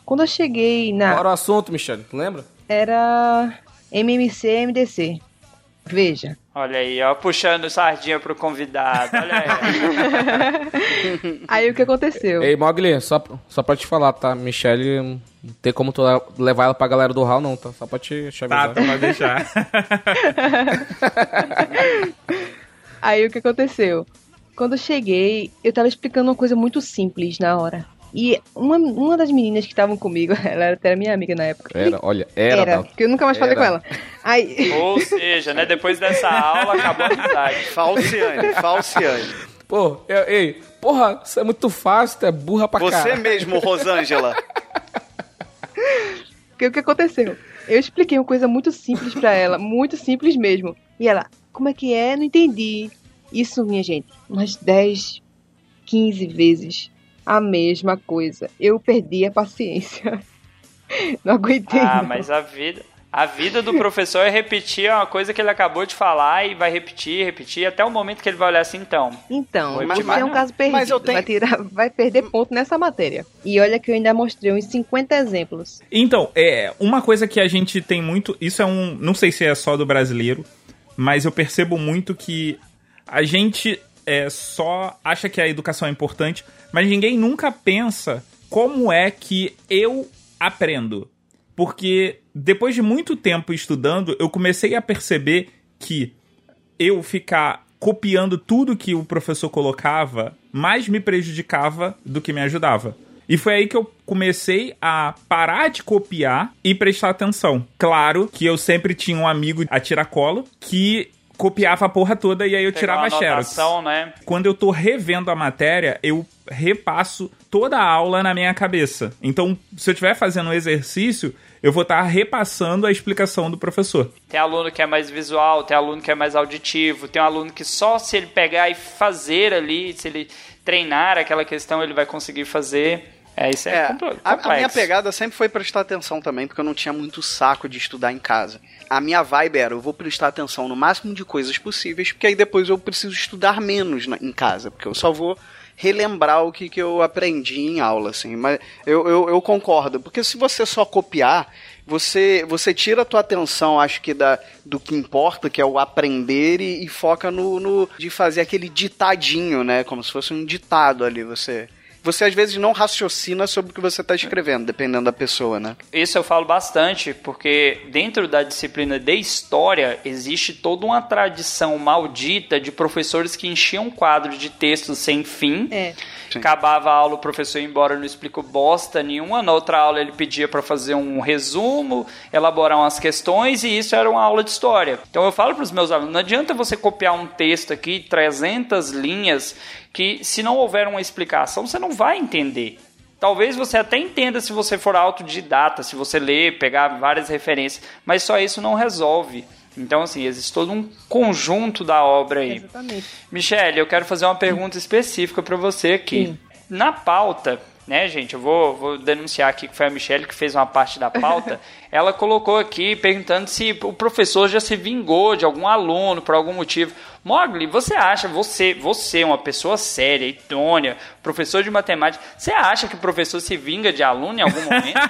Quando eu cheguei na. Qual era o assunto, Michele? Tu lembra? Era MMC MDC. Veja. Olha aí, ó, puxando sardinha pro convidado. Olha aí. Aí o que aconteceu? Ei, Mogli, só, só pra te falar, tá? Michele, não tem como tu levar ela pra galera do Hall, não, tá? Só pra te chavear. Tá, tu vai deixar. Aí o que aconteceu? Quando eu cheguei, eu tava explicando uma coisa muito simples na hora. E uma, uma das meninas que estavam comigo, ela era até minha amiga na época. Era, olha, era. Era, porque eu nunca mais falei com ela. Aí, Ou seja, né, depois dessa aula acabou a amizade. Falciane, Falciane. Pô, eu- ei, porra, isso é muito fácil, tu é burra pra Você caralho. mesmo, Rosângela. Porque o que aconteceu? Eu expliquei uma coisa muito simples pra ela, muito simples mesmo. E ela, como é que é? Não entendi. Isso, minha gente, umas 10, 15 vezes a mesma coisa. Eu perdi a paciência. Não aguentei. Ah, não. mas a vida. A vida do professor é repetir uma coisa que ele acabou de falar e vai repetir, repetir, até o momento que ele vai olhar assim, então. Então, mas é um caso perdido. Mas eu tenho- vai, tirar, vai perder ponto nessa matéria. E olha que eu ainda mostrei uns 50 exemplos. Então, é, uma coisa que a gente tem muito. Isso é um. Não sei se é só do brasileiro, mas eu percebo muito que a gente é, só acha que a educação é importante, mas ninguém nunca pensa como é que eu aprendo. Porque depois de muito tempo estudando, eu comecei a perceber que eu ficar copiando tudo que o professor colocava mais me prejudicava do que me ajudava. E foi aí que eu comecei a parar de copiar e prestar atenção. Claro que eu sempre tinha um amigo a tiracolo que copiava a porra toda e aí eu tirava a xerox. né? Quando eu tô revendo a matéria, eu repasso toda a aula na minha cabeça. Então, se eu estiver fazendo um exercício, eu vou estar repassando a explicação do professor. Tem aluno que é mais visual, tem aluno que é mais auditivo, tem um aluno que só se ele pegar e fazer ali, se ele treinar aquela questão, ele vai conseguir fazer. É, isso é, É, a, a minha pegada sempre foi prestar atenção também, porque eu não tinha muito saco de estudar em casa. A minha vibe era, eu vou prestar atenção no máximo de coisas possíveis, porque aí depois eu preciso estudar menos na- em casa, porque eu só vou relembrar o que, que eu aprendi em aula, assim. Mas eu, eu, eu concordo, porque se você só copiar, você, você tira a tua atenção, acho que da, do que importa, que é o aprender, e, e foca no, no de fazer aquele ditadinho, né? Como se fosse um ditado ali. Você você às vezes não raciocina sobre o que você está escrevendo, dependendo da pessoa, né? Isso eu falo bastante, porque dentro da disciplina de história existe toda uma tradição maldita de professores que enchiam um quadro de textos sem fim. É. Acabava a aula, o professor ia embora, não explicou bosta nenhuma. Na outra aula ele pedia para fazer um resumo, elaborar umas questões, e isso era uma aula de história. Então eu falo para os meus alunos: não adianta você copiar um texto aqui, 300 linhas, que se não houver uma explicação, você não vai entender. Talvez você até entenda se você for autodidata, se você ler, pegar várias referências, mas só isso não resolve. Então, assim, existe todo um conjunto da obra aí. Exatamente. Michele, eu quero fazer uma pergunta específica para você aqui. Sim. Na pauta, né, gente, eu vou, vou denunciar aqui que foi a Michelle que fez uma parte da pauta. ela colocou aqui perguntando se o professor já se vingou de algum aluno por algum motivo. Mogli, você acha, você, você, uma pessoa séria, idônea, professor de matemática, você acha que o professor se vinga de aluno em algum momento?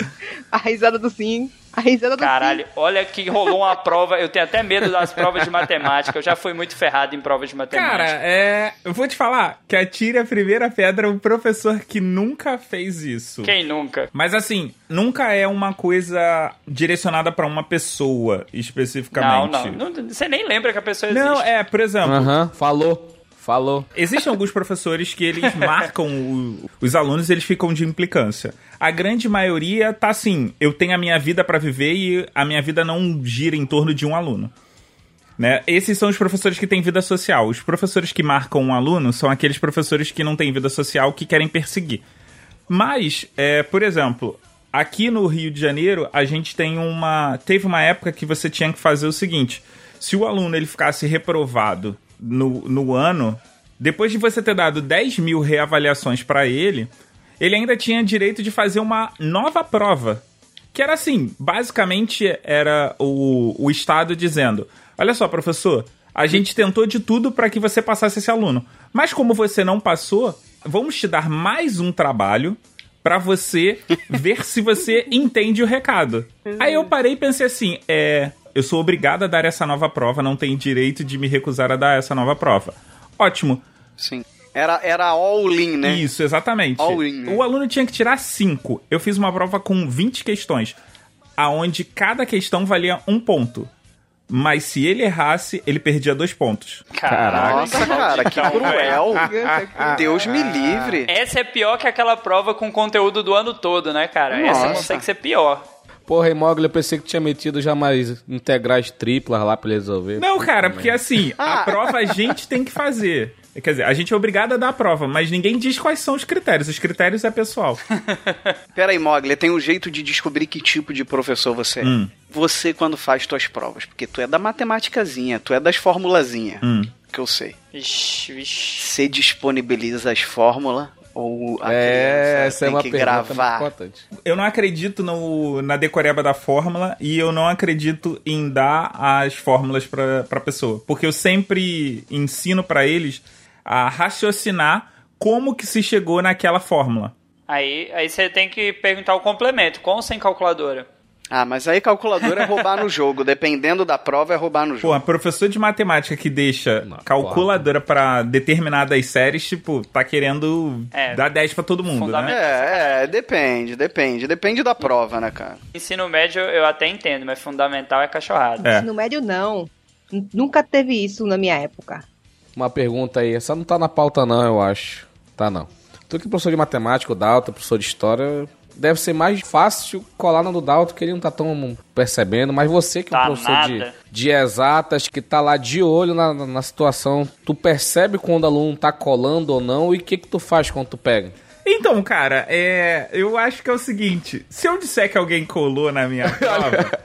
A risada do sim. A risada do Caralho, olha que rolou uma prova. Eu tenho até medo das provas de matemática. Eu já fui muito ferrado em provas de matemática. Cara, é. Eu vou te falar que atire a primeira pedra um professor que nunca fez isso. Quem nunca? Mas assim, nunca é uma coisa direcionada pra uma pessoa Não, especificamente. não, não. Você nem lembra que a pessoa existe. Não, é, por exemplo, Aham, falou. Falou. Existem alguns professores que eles marcam o- os alunos e eles ficam de implicância. A grande maioria tá assim, eu tenho a minha vida pra viver e a minha vida não gira em torno de um aluno. Né? Esses são os professores que têm vida social. Os professores que marcam um aluno são aqueles professores que não têm vida social que querem perseguir. Mas, é, por exemplo, aqui no Rio de Janeiro, a gente tem uma. Teve uma época que você tinha que fazer o seguinte: se o aluno ele ficasse reprovado no, no ano, depois de você ter dado 10 mil reavaliações pra ele, ele ainda tinha direito de fazer uma nova prova. Que era assim, basicamente era o, o Estado dizendo: Olha só, professor, a gente tentou de tudo para que você passasse esse aluno. Mas como você não passou, vamos te dar mais um trabalho para você ver se você entende o recado. Aí eu parei e pensei assim: é, eu sou obrigado a dar essa nova prova, não tenho direito de me recusar a dar essa nova prova. Ótimo. Sim. Era, era all-in, né? Isso, exatamente. All in, né? O aluno tinha que tirar 5. Eu fiz uma prova com 20 questões, aonde cada questão valia um ponto. Mas se ele errasse, ele perdia dois pontos. Nossa, cara, que cruel. Deus me livre. Essa é pior que aquela prova com conteúdo do ano todo, né, cara? Essa Nossa. consegue ser pior. Porra, Mogli, eu pensei que tinha metido já mais integrais triplas lá pra ele resolver. Não, cara, porque assim, Ah. a prova a gente tem que fazer. Quer dizer, a gente é obrigado a dar a prova, mas ninguém diz quais são os critérios. Os critérios é pessoal. Pera aí, Mogli, tem um jeito de descobrir que tipo de professor você é. Hum. Você quando faz tuas provas, porque tu é da matemáticazinha, tu é das formulazinhas, Hum. que eu sei. Vixe, vixe. Você disponibiliza as fórmulas ou a É, essa é tem uma que gravar? importante. Eu não acredito no, na decoreba da fórmula e eu não acredito em dar as fórmulas pra pessoa. Porque eu sempre ensino pra eles a raciocinar como que se chegou naquela fórmula. Aí, aí você tem que perguntar o complemento, com ou sem calculadora? Ah, mas aí calculadora é roubar no jogo. Dependendo da prova, é roubar no jogo. Pô, professor de matemática que deixa calculadora pra determinadas séries, tipo, tá querendo É. dar 10 pra todo mundo, né? É, é, depende, depende. Depende da prova, né, cara? Ensino médio eu até entendo, mas fundamental é cachorrada. No médio, não. Nunca teve isso na minha época. Uma pergunta aí, essa não tá na pauta não, eu acho. Tá não. Tu que é professor de matemática, o Dalton, professor de história, deve ser mais fácil colar no do Dalton, que ele não tá tão percebendo, mas você que é um Tá professor de, nada. de exatas, que tá lá de olho na, na- na situação, tu percebe quando o aluno tá colando ou não, e o que que tu faz quando tu pega? Então, cara, é, eu acho que é o seguinte: se eu disser que alguém colou na minha prova.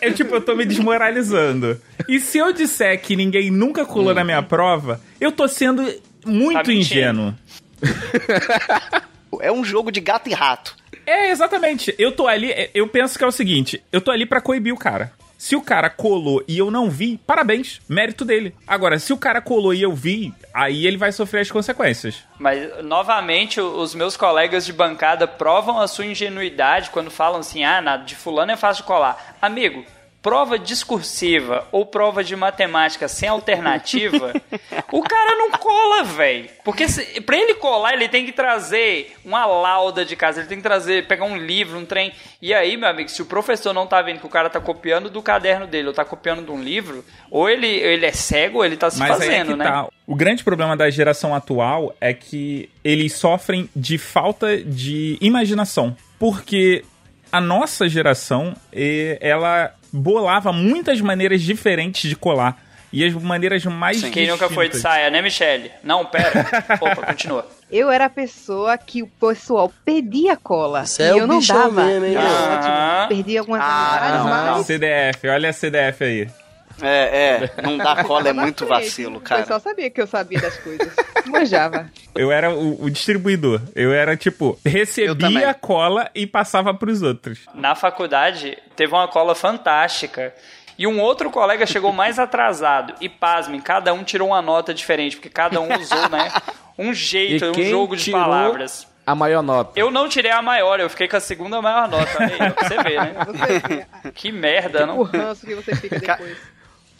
É tipo, eu tô me desmoralizando. E se eu disser que ninguém nunca colou na minha prova, eu tô sendo muito Tá ingênuo. É um jogo de gato e rato. É, exatamente. Eu tô ali, eu penso que é o seguinte: eu tô ali pra coibir o cara. Se o cara colou e eu não vi, parabéns, mérito dele. Agora, se o cara colou e eu vi, aí ele vai sofrer as consequências. Mas, novamente, os meus colegas de bancada provam a sua ingenuidade quando falam assim: ah, nada, de fulano é fácil colar. Amigo, prova discursiva ou prova de matemática sem alternativa, o cara não cola, velho. Porque se, pra ele colar, ele tem que trazer uma lauda de casa, ele tem que trazer, pegar um livro, um trem. E aí, meu amigo, se o professor não tá vendo que o cara tá copiando do caderno dele ou tá copiando de um livro, ou ele, ele é cego ou ele tá se Mas é fazendo, que né? tá. O grande problema da geração atual é que eles sofrem de falta de imaginação. Porque a nossa geração, ela bolava muitas maneiras diferentes de colar. E as maneiras mais Quem nunca foi de saia, né, Michele? Não, pera. Opa, continua. Eu era a pessoa que o pessoal pedia cola. Você e é o eu não dava. mesmo, hein, tipo, perdi algumas amizades, mas... CDF, olha a CDF aí. É, é, não dá cola é muito vacilo, O cara. pessoal sabia que eu sabia das coisas. Manjava. Eu era o, o distribuidor. Eu era, tipo, recebia a cola e passava pros outros. Na faculdade, teve uma cola fantástica. E um outro colega chegou mais atrasado. E pasmem, cada um tirou uma nota diferente, porque cada um usou, né? Um jeito, E um jogo de palavras. A maior nota. Eu não tirei a maior, eu fiquei com a segunda maior nota. Aí, pra você ver, né? Que merda, O não? ranço que você fica depois.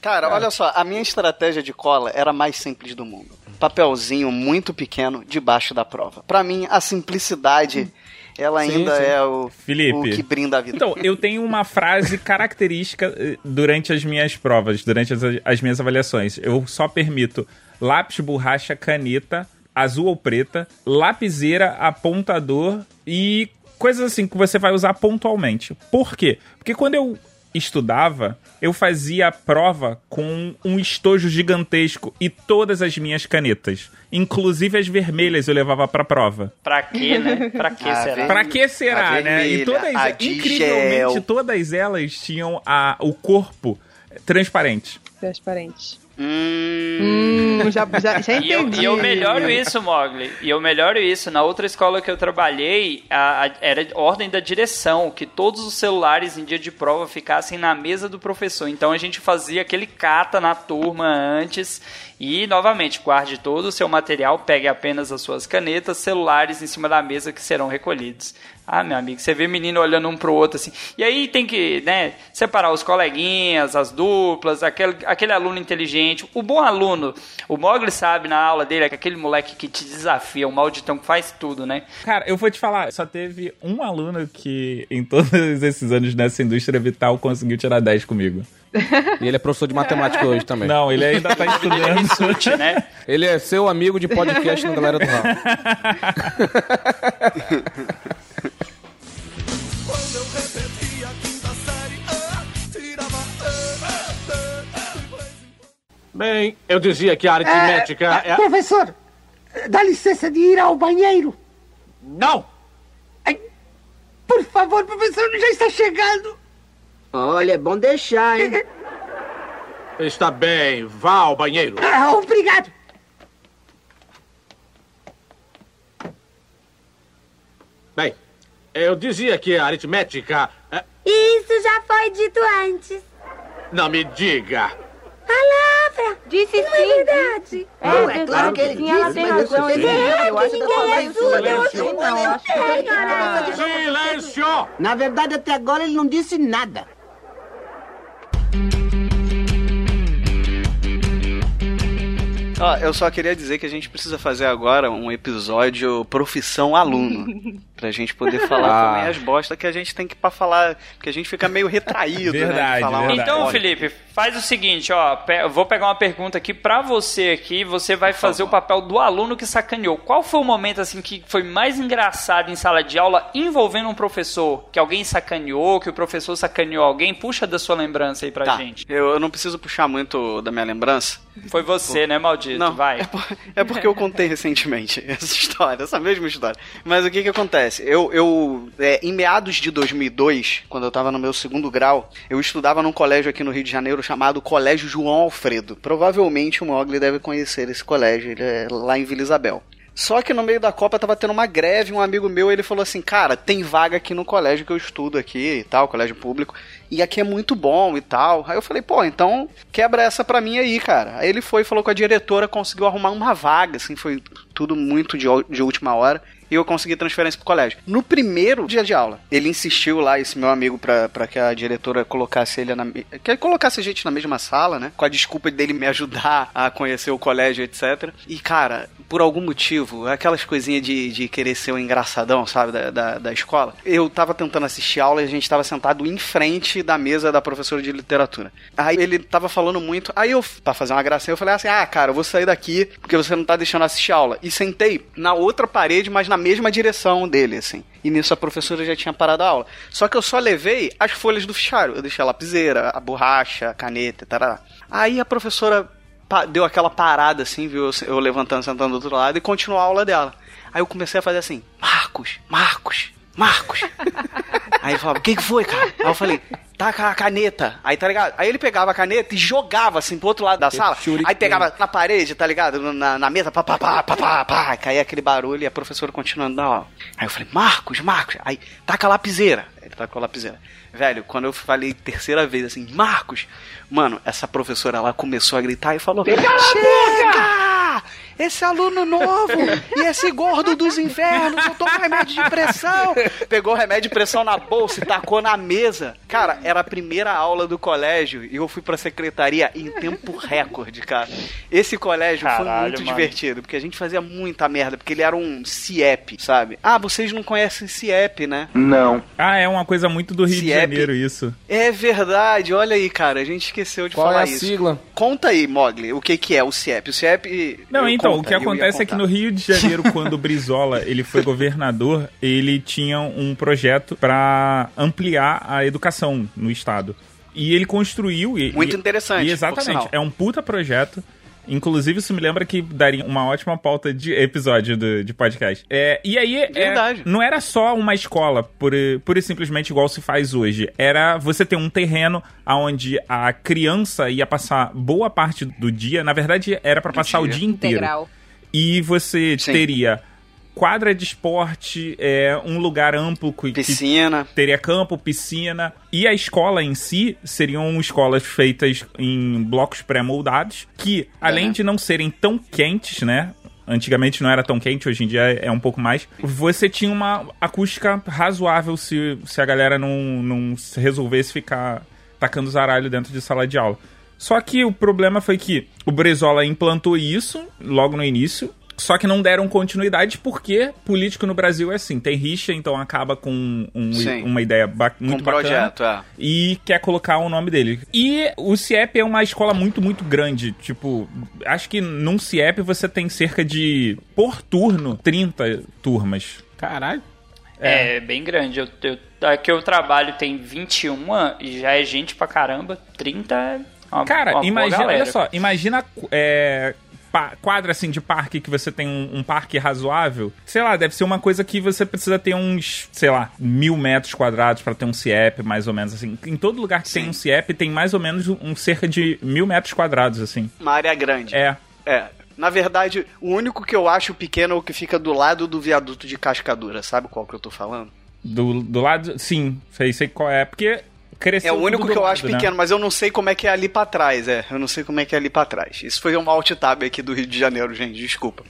Cara, olha só, a minha estratégia de cola era a mais simples do mundo. Papelzinho muito pequeno debaixo da prova. Pra mim, a simplicidade, ela Sim, ainda sim. é o, Felipe. o que brinda a vida. Então, eu tenho uma frase característica eh, durante as minhas provas, durante as, as minhas avaliações. Eu só permito lápis, borracha, caneta, azul ou preta, lapiseira, apontador e coisas assim que você vai usar pontualmente. Por quê? Porque quando eu estudava, eu fazia a prova com um estojo gigantesco e todas as minhas canetas, inclusive as vermelhas, eu levava pra prova. Pra quê, né? Pra que será? ver- Pra que será, A né? E todas, incrivelmente, gel. todas elas tinham a, o corpo transparente. Transparente. Hum, Hum, já, já, já E eu, entendi. e eu melhoro isso, Mogli. E eu melhoro isso. Na outra escola que eu trabalhei, a- a- era ordem da direção, que todos os celulares em dia de prova ficassem na mesa do professor. Então a gente fazia aquele cata na turma antes. E, novamente, guarde todo o seu material, pegue apenas as suas canetas, celulares em cima da mesa que serão recolhidos. Ah, meu amigo, você vê menino olhando um pro outro assim. E aí tem que, né, separar os coleguinhas, as duplas, aquele, aquele aluno inteligente. O bom aluno, o Mogli sabe na aula dele, é que aquele moleque que te desafia, um malditão que faz tudo, né? Cara, eu vou te falar, só teve um aluno que, em todos esses anos nessa indústria vital, conseguiu tirar 10 comigo. E ele é professor de matemática hoje também. Não, ele ainda tá estudando. Rissuti, né? Ele é seu amigo de podcast no Galera do Raul. Bem, eu dizia que a aritmética é. Professor, dá licença de ir ao banheiro. Não! Por favor, professor, já está chegando. Olha, é bom deixar, hein? Está bem, vá ao banheiro. Ah, obrigado. Bem, eu dizia que a aritmética. é- Isso já foi dito antes. Não me diga. Palavra! Disse Não sim. é verdade. É, É, é claro que ele sim, disse, ela tem mas razão. eu Ele sei é, eu acho que ninguém eu é surdo. não, acho que É, Silêncio! Na verdade, até agora ele não disse nada. Ó, eu só queria dizer que a gente precisa fazer agora um episódio profissão aluno. pra gente poder falar Ah. também as bostas que a gente tem que pra falar. Porque a gente fica meio retraído, né? de Verdade, falar uma verdade. Então. Felipe, faz o seguinte, ó, pe- eu vou pegar uma pergunta aqui pra você aqui, você vai fazer o papel do aluno que sacaneou. Qual foi o momento assim que foi mais engraçado em sala de aula envolvendo um professor? Que alguém sacaneou, que o professor sacaneou alguém? Puxa da sua lembrança aí pra Tá, gente. eu, eu não preciso puxar muito da minha lembrança. Foi você, né, maldito? Não, vai. É, por- é porque eu contei recentemente essa história, essa mesma história. Mas o que que acontece? Eu, eu é, em meados de 2002, quando eu tava no meu segundo grau, eu estudava num colégio aqui no Rio de Janeiro chamado Colégio João Alfredo. Provavelmente o Mogli deve conhecer esse colégio, ele é lá em Vila Isabel. Só que no meio da Copa tava tendo uma greve, um amigo meu, ele falou assim, cara, tem vaga aqui no colégio que eu estudo aqui e tal, colégio público, e aqui é muito bom e tal. Aí eu falei, pô, então quebra essa pra mim aí, cara. Aí ele foi, falou com a diretora, conseguiu arrumar uma vaga, assim, foi tudo muito de, de última hora e eu consegui transferência pro colégio. No primeiro dia de aula, ele insistiu lá, esse meu amigo, pra, que a diretora colocasse ele na. que colocasse a gente na mesma sala, né? Com a desculpa dele me ajudar a conhecer o colégio, etc. E, cara, por algum motivo, aquelas coisinhas de, de querer ser um engraçadão, sabe, da, da, da escola, eu tava tentando assistir aula e a gente tava sentado em frente da mesa da professora de literatura. Aí ele tava falando muito, aí eu, pra fazer uma gracinha, eu falei assim: ah, cara, eu vou sair daqui porque você não tá deixando assistir aula. E sentei na outra parede, mas na mesma direção dele, assim. E nisso a professora já tinha parado a aula. Só que eu só levei as folhas do fichário. Eu deixei a lapiseira, a borracha, a caneta, tarará. Aí a professora deu aquela parada assim, viu? Eu, levantando, sentando do outro lado e continuou a aula dela. Aí eu comecei a fazer assim: Marcos, Marcos, Marcos. Aí ele falava: O que, que foi, cara? Aí eu falei: Taca a caneta. Aí tá ligado? Aí ele pegava a caneta e jogava assim pro outro lado da sala. Aí pegava na parede, tá ligado? Na, na mesa, pá, pá, pá, pá, pá, pá. Caía aquele barulho e a professora continuando da aula. Aí eu falei: Marcos, Marcos. Aí taca a lapiseira. Ele tacou a lapiseira. Velho, quando eu falei terceira vez assim, Marcos, mano, essa professora ela começou a gritar e falou: Chega! Esse aluno novo e esse gordo dos infernos, eu tomo remédio de pressão. Pegou remédio de pressão na bolsa e tacou na mesa. Cara, era a primeira aula do colégio e eu fui pra secretaria em tempo recorde, cara. Esse colégio foi Caralho, muito mano. divertido, porque a gente fazia muita merda, porque ele era um CIEP, sabe? Ah, vocês não conhecem CIEP, né? Não. Ah, é uma coisa muito do Rio de Ciep. Janeiro isso. É verdade, olha aí, cara, a gente esqueceu de Qual falar é a isso. sigla? Conta aí, Mogli, o que que é o CIEP? O CIEP... Não, eu então, conta, o que acontece é que no Rio de Janeiro, quando o Brizola ele foi governador, ele tinha um projeto para ampliar a educação no estado. E ele construiu. E, Muito interessante, E exatamente. É um puta projeto. Inclusive, isso me lembra que daria uma ótima pauta de episódio do, de podcast. É, e aí, é, não era só uma escola, por, pura e simplesmente igual se faz hoje. Era você ter um terreno onde a criança ia passar boa parte do dia. Na verdade, era para passar o dia. dia inteiro. Integral. E você Sim. teria quadra de esporte, é, um lugar amplo que Piscina. que teria campo, piscina. E a escola em si seriam escolas feitas em blocos pré-moldados, que além de não serem tão quentes, né? Antigamente não era tão quente, hoje em dia é um pouco mais. Você tinha uma acústica razoável se, se a galera não, não se resolvesse ficar tacando zaralho dentro de sala de aula. Só que o problema foi que o Brezola implantou isso logo no início, só que não deram continuidade porque político no Brasil é assim, tem rixa, então acaba com um- uma ideia ba Com muito um bacana projeto, é. e quer colocar o nome dele. E o CIEP é uma escola muito, muito grande. Tipo, acho que num CIEP você tem cerca de, por turno, 30 turmas. Caralho. É, bem grande. Eu, eu, aqui eu trabalho tem 21 e já é gente pra caramba. 30 é uma, Cara, uma imagina, olha só, imagina é, quadra assim de parque que você tem um, um parque razoável. Sei lá, deve ser uma coisa que você precisa ter uns, sei lá, mil metros quadrados pra ter um CIEP, mais ou menos assim. Em todo lugar que tem um CIEP tem mais ou menos um cerca de mil metros quadrados, assim. Uma área grande. É. É. Na verdade, o único que eu acho pequeno é o que fica do lado do viaduto de Cascadura. Sabe qual que eu tô falando? Do, do lado, sim, sei, sei qual é, porque cresceu É o único que eu lado, acho né? pequeno, mas eu não sei como é que é ali pra trás, é. Eu não sei como é que é ali pra trás. Isso foi um alt tab aqui do Rio de Janeiro, gente, desculpa.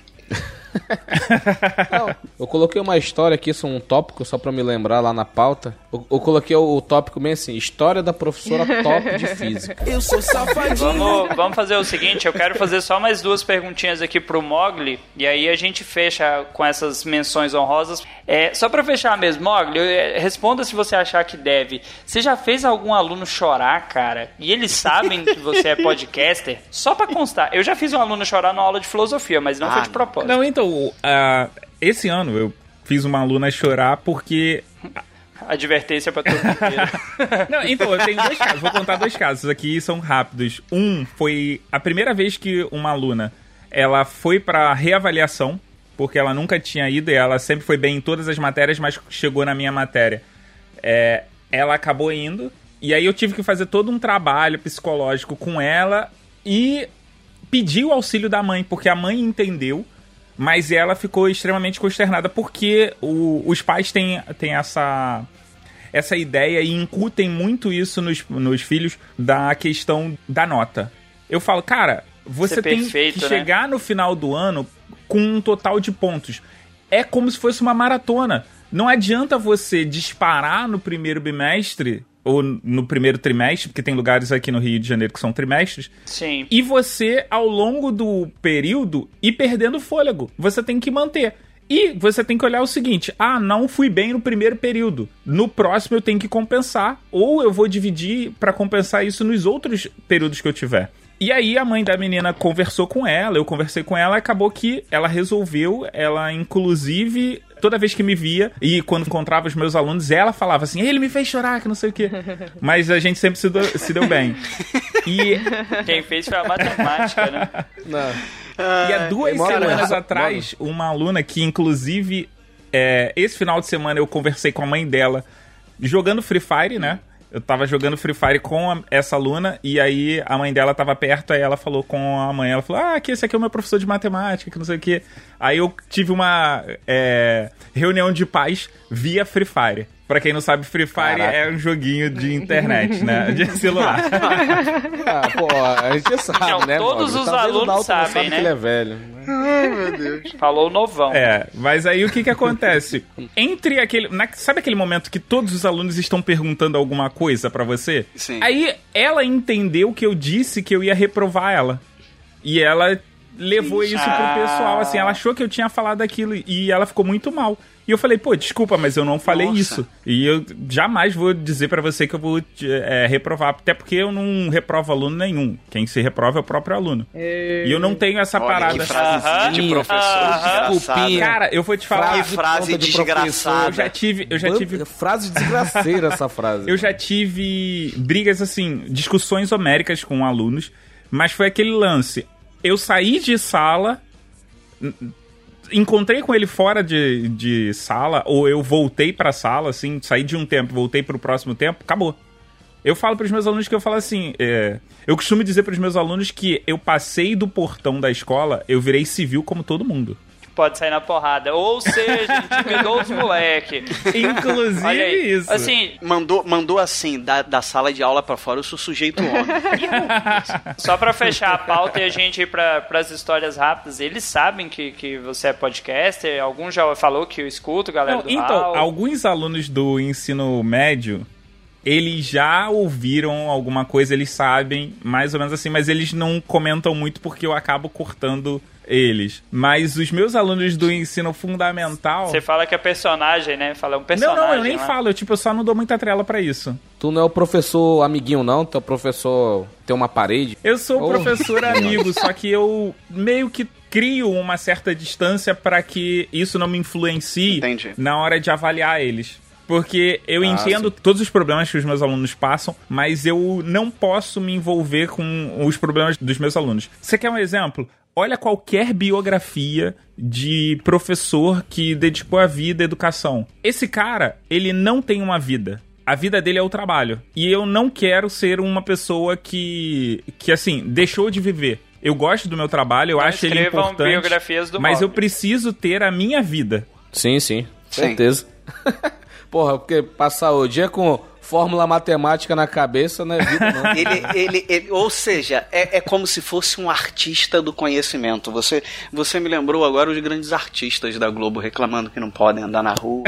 Eu coloquei uma história aqui, isso é um tópico, só pra me lembrar lá na pauta. Eu, eu coloquei o, o tópico bem assim: História da professora top de física. Eu sou safadinho. Vamos, vamos fazer o seguinte, eu quero fazer só mais duas perguntinhas aqui pro Mogli, e aí a gente fecha com essas menções honrosas. É, só pra fechar mesmo, Mogli, é, responda se você achar que deve. Você já fez algum aluno chorar, cara? E eles sabem que você é podcaster? Só pra constar, eu já fiz um aluno chorar numa aula de filosofia, mas não foi de propósito. Não, então, ah, esse ano eu fiz uma aluna chorar porque. Advertência pra todo mundo. Não, então, eu tenho dois casos. Vou contar dois casos aqui, são rápidos. Um foi a primeira vez que uma aluna ela foi pra reavaliação, porque ela nunca tinha ido e ela sempre foi bem em todas as matérias, mas chegou na minha matéria. É, ela acabou indo, e aí eu tive que fazer todo um trabalho psicológico com ela e pedir o auxílio da mãe, porque a mãe entendeu, mas ela ficou extremamente consternada porque o- os pais têm, têm essa essa ideia e incutem muito isso nos, nos filhos da questão da nota. Eu falo, cara, você tem perfeito, que né? chegar no final do ano com um total de pontos. É como se fosse uma maratona. Não adianta você disparar no primeiro bimestre ou no primeiro trimestre, porque tem lugares aqui no Rio de Janeiro que são trimestres, Sim. e você, ao longo do período, ir perdendo fôlego. Você tem que manter. E você tem que olhar o seguinte: ah, não fui bem no primeiro período. No próximo eu tenho que compensar, ou eu vou dividir pra compensar isso nos outros períodos que eu tiver. E aí a mãe da menina conversou com ela, eu conversei com ela, acabou que ela resolveu, ela inclusive toda vez que me via e quando encontrava os meus alunos, ela falava assim: "Ele me fez chorar, que não sei o quê". Mas a gente sempre se deu, se deu bem. E Quem fez foi a matemática, né? e há duas Moda, semanas atrás, uma aluna que, inclusive, é, esse final de semana eu conversei com a mãe dela jogando Free Fire, né? Eu tava jogando Free Fire com a- essa aluna e aí a mãe dela tava perto, aí ela falou com a mãe, ela falou, ah, que esse aqui é o meu professor de matemática, que não sei o quê. Aí eu tive uma é, reunião de pais via Free Fire. Pra quem não sabe, Free Fire Caraca. é um joguinho de internet, né? De celular. Ah, pô, a gente sabe, Não, né, todos os Talvez o alunos sabem, sabe né? que ele é velho. Ai, meu Deus. Falou novão. É, mas aí o que que acontece? Entre aquele. na- sabe aquele momento que todos os alunos estão perguntando alguma coisa pra você? Sim. Aí ela entendeu que eu disse que eu ia reprovar ela. E ela levou isso pro Ah. pessoal, assim, ela achou que eu tinha falado aquilo e ela ficou muito mal. E eu falei, pô, desculpa, mas eu não falei Nossa. isso. E eu jamais vou dizer pra você que eu vou te, é, reprovar, até porque eu não reprovo aluno nenhum. Quem se reprova é o próprio aluno. E eu não tenho essa Olha parada. que de professor desgraçado. Cara, eu vou te falar. Que frase de desgraçada. Eu já tive, eu já tive Frase desgraceira essa frase. Eu já tive brigas assim, discussões homéricas com alunos, mas foi aquele lance. Eu saí de sala, encontrei com ele fora de, de sala, ou eu voltei pra sala, assim, saí de um tempo, voltei pro próximo tempo, acabou. Eu falo pros meus alunos que eu falo assim, é, eu costumo dizer pros meus alunos que eu passei do portão da escola, eu virei civil como todo mundo. Pode sair na porrada. Ou seja, intimidou os moleque. Inclusive Olha aí. isso. Assim, Mandou, mandou assim, da, da sala de aula pra fora, eu sou sujeito homem. Só pra fechar a pauta e a gente ir pra, pras histórias rápidas, eles sabem que, que você é podcaster? Algum já falou que eu escuto, galera Não, do então, alguns alunos do ensino médio, eles já ouviram alguma coisa, eles sabem, mais ou menos assim, mas eles não comentam muito porque eu acabo cortando eles. Mas os meus alunos do ensino fundamental. Você fala que é personagem, né? Fala é um Não, personagem. não, eu nem né? falo, eu, tipo, eu só não dou muita trela pra isso. Tu não é o professor amiguinho, não? Tu é o professor tem uma parede? Eu sou o Oh. professor amigo, só que eu meio que crio uma certa distância pra que isso não me influencie Entendi. na hora de avaliar eles. Porque eu Ah, entendo todos os problemas que os meus alunos passam, mas eu não posso me envolver com os problemas dos meus alunos. Você quer um exemplo? Olha qualquer biografia de professor que dedicou a vida à educação. Esse cara, ele não tem uma vida. A vida dele é o trabalho. E eu não quero ser uma pessoa que, que assim, deixou de viver. Eu gosto do meu trabalho, eu Não acho ele escrevam importante. biografias do mas eu preciso ter a minha vida. Sim, sim. Sim. Porra, porque passar o dia com fórmula matemática na cabeça não é vida, não. Ele, ele, ele- ou seja, é, é como se fosse um artista do conhecimento. Você, você me lembrou agora os grandes artistas da Globo reclamando que não podem andar na rua,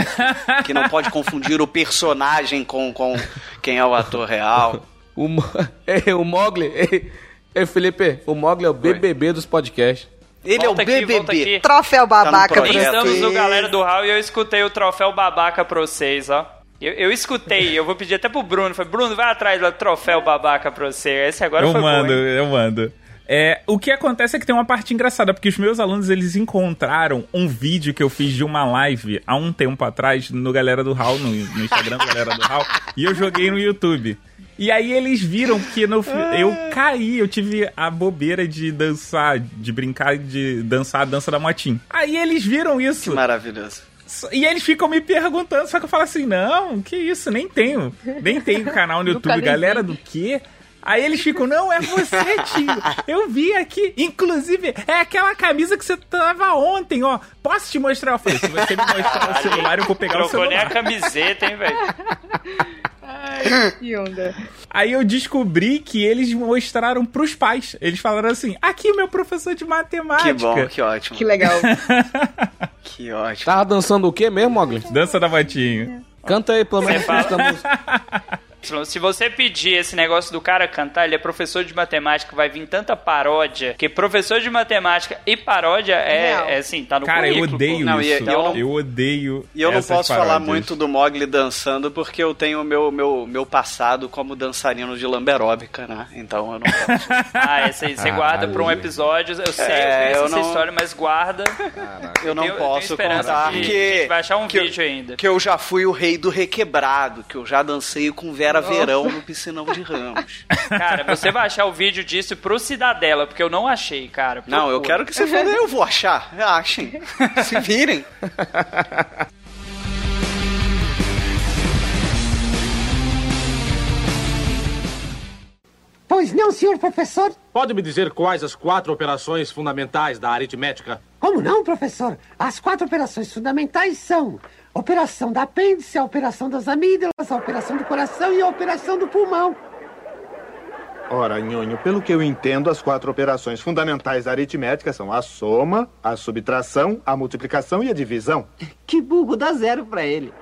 que não pode confundir o personagem com, com quem é o ator real. O, o Mogli. Ei, ei, Felipe, o Mogli é o BBB dos podcasts. Ele Volta é o aqui, BBB. Troféu babaca Tá pra projeto. Estamos no. Galera do Hall e eu escutei o troféu babaca pra vocês, ó. Eu, eu escutei, eu vou pedir até pro Bruno. Falei, Bruno, vai atrás do troféu babaca pra você. Esse agora eu foi mando, bom, eu mando. É, o que acontece é que tem uma parte engraçada, porque os meus alunos eles encontraram um vídeo que eu fiz de uma live há um tempo atrás no Galera do Hall, no, no Instagram do Galera do Hall, e eu joguei no YouTube. E aí eles viram que no, fi- eu caí, eu tive a bobeira de dançar, de brincar de dançar a dança da motim. Aí eles viram isso. Maravilhoso. E eles ficam me perguntando, só que eu falo assim, não, que isso, nem tenho. Nem tenho canal no YouTube. Galera do quê? Aí eles ficam, não, é você, tio. Eu vi aqui. Inclusive, é aquela camisa que você tava ontem, ó. Posso te mostrar? Eu falei, se você me mostrar o celular, eu vou pegar o Trocou nem a celular. camiseta, hein, velho? Ai, que onda. Aí eu descobri que eles mostraram pros pais. Eles falaram assim: aqui o meu professor de matemática. Que bom, que ótimo. Que legal. Que ótimo. Tava dançando o quê mesmo, Mogli? Dança da motinha. Canta aí, pelo menos. Música. Se você pedir esse negócio do cara cantar, ele é professor de matemática, vai vir tanta paródia, que professor de matemática e paródia é, é assim, tá no Cara, eu currículo, odeio pô. Não, isso. e eu não- eu odeio. E eu não essas posso falar paródias. muito do Mogli dançando porque eu tenho meu, meu, meu passado como dançarino de lamberóbica, né? Então eu não posso. Ah, esse aí você guarda pra um episódio. Eu sei, É, eu eu essa não- história, mas guarda. Eu não eu posso contar que- que, que a gente vai achar um que, vídeo ainda. que eu já fui o rei do requebrado, que eu já dancei com Vera Verão no piscinão de Ramos. Cara, você vai achar o vídeo disso pro Cidadela, porque eu não achei, cara. Não, eu quero que você fale, eu vou achar. Achem. Se virem. Pois não, senhor professor? Pode me dizer quais as quatro operações fundamentais da aritmética? Como não, professor? As quatro operações fundamentais são operação da apêndice, a operação das amígdalas, a operação do coração e a operação do pulmão. Ora, Nhonho, pelo que eu entendo, as quatro operações fundamentais da aritmética são a soma, a subtração, a multiplicação e a divisão. Que burro, dá zero pra ele.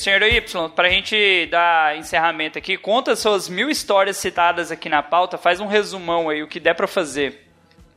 Senhor Y, pra gente dar encerramento aqui, conta suas mil histórias citadas aqui na pauta, faz um resumão aí, o que der pra fazer.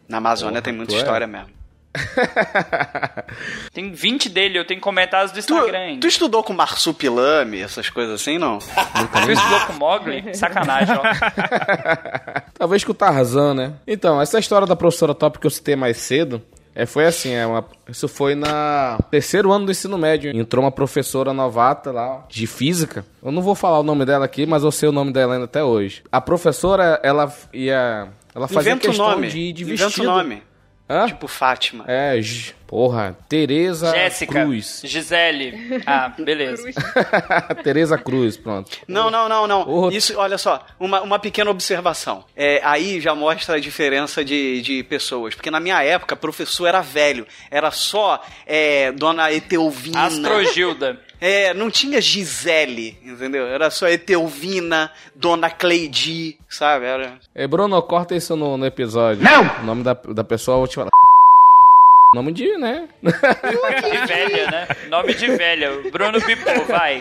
Na Amazônia tem muita tu é? história mesmo. Tem 20 dele, eu tenho comentários do Instagram ainda. Tu estudou com marsupilame, essas coisas assim, não? Tu estudou com Mogli? Sacanagem, ó. Talvez com o Tarzan, né? Então, essa história da professora top que eu citei mais cedo, é, foi assim, é uma, isso foi na terceiro ano do ensino médio. Entrou uma professora novata lá, de física. Eu não vou falar o nome dela aqui, mas eu sei o nome dela ainda até hoje. A professora, ela ia... Ela fazia Inventa o questão nome. de, de Inventa vestido. o nome. Hã? Tipo Fátima. É, porra, Tereza Jéssica, Cruz. Gisele. Ah, beleza. Tereza Cruz, pronto. Não, não, não, não. Outro. Isso, olha só, uma, uma pequena observação. É, aí já mostra a diferença de, de pessoas. Porque na minha época, professor era velho. Era só é, Dona Etelvina. Astrogilda. É, não tinha Gisele, entendeu? Era só Etelvina, Dona Cleidi, sabe? Era... É, Bruno, corta isso no, no episódio. Não! O nome da, da pessoa, eu vou te falar. Nome de, né? De velha, né? Nome de velha. Bruno Bipô, vai.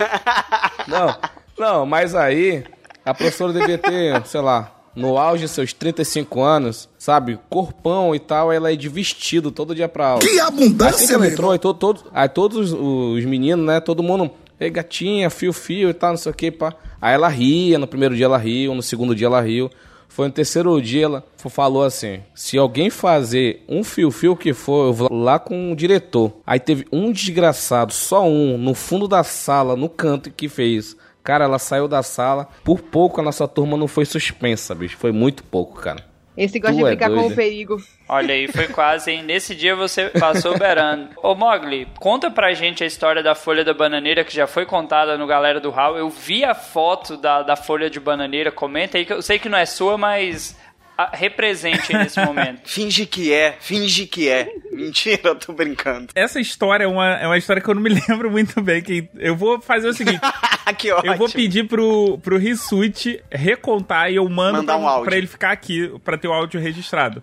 Não, não, mas aí a professora devia ter, sei lá, no auge de seus 35 anos, sabe, corpão e tal, ela é de vestido todo dia pra aula. Que abundância, meu entrou, aí, todo, todo, aí todos os, os meninos, né, todo mundo, ei gatinha, fio, fio e tal, não sei o que, pá. Aí ela ria, no primeiro dia ela riu, no segundo dia ela riu. Foi no terceiro dia, ela falou assim: se alguém fazer um fio-fio que for, eu vou lá com o diretor. Aí teve um desgraçado, só um, no fundo da sala, no canto, que fez. Cara, ela saiu da sala. Por pouco a nossa turma não foi suspensa, bicho. Foi muito pouco, cara. Esse gosta Tu de é brincar com doida. o perigo. Olha aí, foi quase, hein? Nesse dia você passou beirando. Ô, Mogli, conta pra gente a história da folha da bananeira que já foi contada no Galera do Hall. Eu vi a foto da, da folha de bananeira. Comenta aí, que eu sei que não é sua, mas represente aí nesse momento. Finge que é, finge que é. Mentira, eu tô brincando. Essa história é uma, é uma história que eu não me lembro muito bem. Que eu vou fazer o seguinte: que ótimo. eu vou pedir pro, pro Rissuti recontar e eu mando Mandar pra, um áudio. pra ele ficar aqui, pra ter o áudio registrado.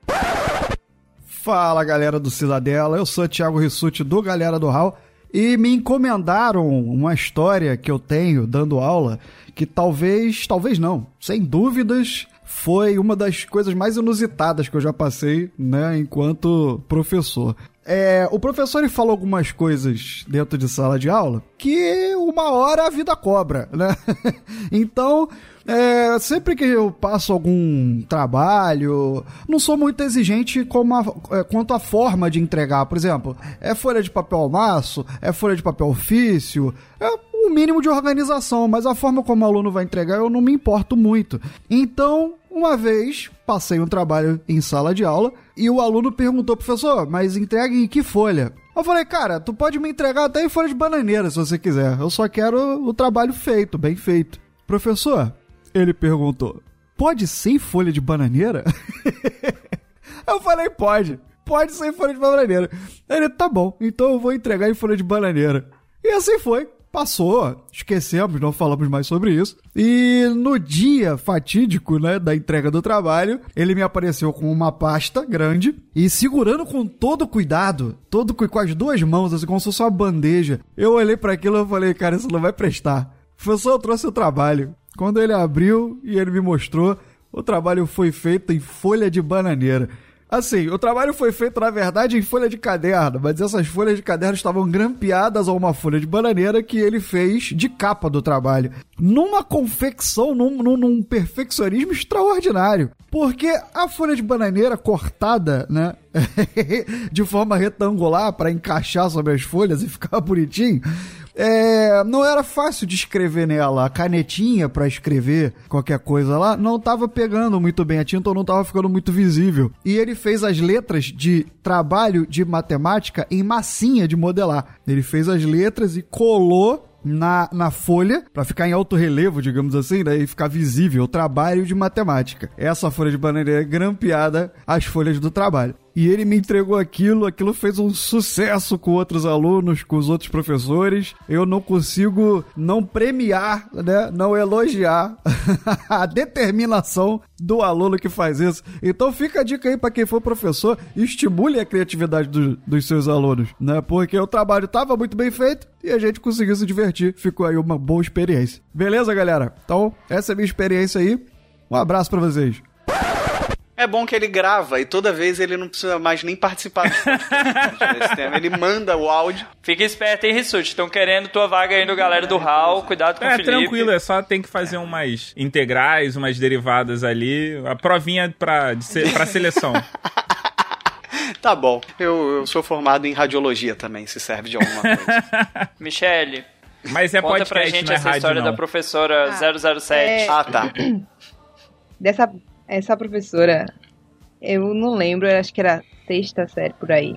Fala galera do Cidadela, eu sou Thiago Rissuti do Galera do Hall e me encomendaram uma história que eu tenho dando aula que talvez, talvez não, sem dúvidas foi uma das coisas mais inusitadas que eu já passei, né, enquanto professor. É, o professor ele falou algumas coisas dentro de sala de aula que uma hora a vida cobra, né? então, é, sempre que eu passo algum trabalho, não sou muito exigente a- é, quanto à forma de entregar. Por exemplo, é folha de papel maço, é folha de papel ofício, é o mínimo de organização, mas a forma como o aluno vai entregar eu não me importo muito. Então, uma vez passei um trabalho em sala de aula e o aluno perguntou, professor, mas entrega em que folha? Eu falei, cara, tu pode me entregar até em folha de bananeira se você quiser. Eu só quero o trabalho feito, bem feito. Professor, ele perguntou, pode ser em folha de bananeira? eu falei, pode. Pode ser em folha de bananeira. Ele, tá bom, então eu vou entregar em folha de bananeira. E assim foi. Passou, esquecemos, não falamos mais sobre isso. E no dia fatídico, né, da entrega do trabalho, ele me apareceu com uma pasta grande e segurando com todo cuidado, todo com as duas mãos, assim, como se fosse uma bandeja. Eu olhei para aquilo e falei, cara, isso não vai prestar. Professor, eu trouxe o trabalho. Quando ele abriu e ele me mostrou, o trabalho foi feito em folha de bananeira. Assim, o trabalho foi feito, na verdade, em folha de caderno, mas essas folhas de caderno estavam grampeadas a uma folha de bananeira que ele fez de capa do trabalho. Numa confecção, num, num, num perfeccionismo extraordinário. Porque a folha de bananeira cortada, né, de forma retangular para encaixar sobre as folhas e ficar bonitinho, é, não era fácil de escrever nela. A canetinha para escrever qualquer coisa lá não tava pegando muito bem, a tinta não tava ficando muito visível. E ele fez as letras de trabalho de matemática em massinha de modelar. Ele fez as letras e colou na, na folha, para ficar em alto relevo, digamos assim, né, e ficar visível o trabalho de matemática. Essa folha de bananeira é grampeada às folhas do trabalho. E ele me entregou aquilo, aquilo fez um sucesso com outros alunos, com os outros professores. Eu não consigo não premiar, né, não elogiar a determinação do aluno que faz isso. Então fica a dica aí para quem for professor, estimule a criatividade do- dos seus alunos, né? Porque o trabalho estava muito bem feito e a gente conseguiu se divertir. Ficou aí uma boa experiência. Beleza, galera? Então, essa é a minha experiência aí. Um abraço para vocês. É bom que ele grava e toda vez ele não precisa mais nem participar desse tema. Ele manda o áudio. Fica esperto, hein, Rissuti? Estão querendo tua vaga aí no galera do HAL. Cuidado com o É, Felipe. tranquilo, é só tem que fazer umas integrais, umas derivadas ali. A provinha pra, de se- pra seleção. Tá bom. Eu, eu sou formado em radiologia também, se serve de alguma coisa. Michele. Mas é Conta pra podcast, gente não é essa rádio, história não. da professora 007. é- Ah, tá. Dessa essa professora, eu não lembro, acho que era sexta série por aí.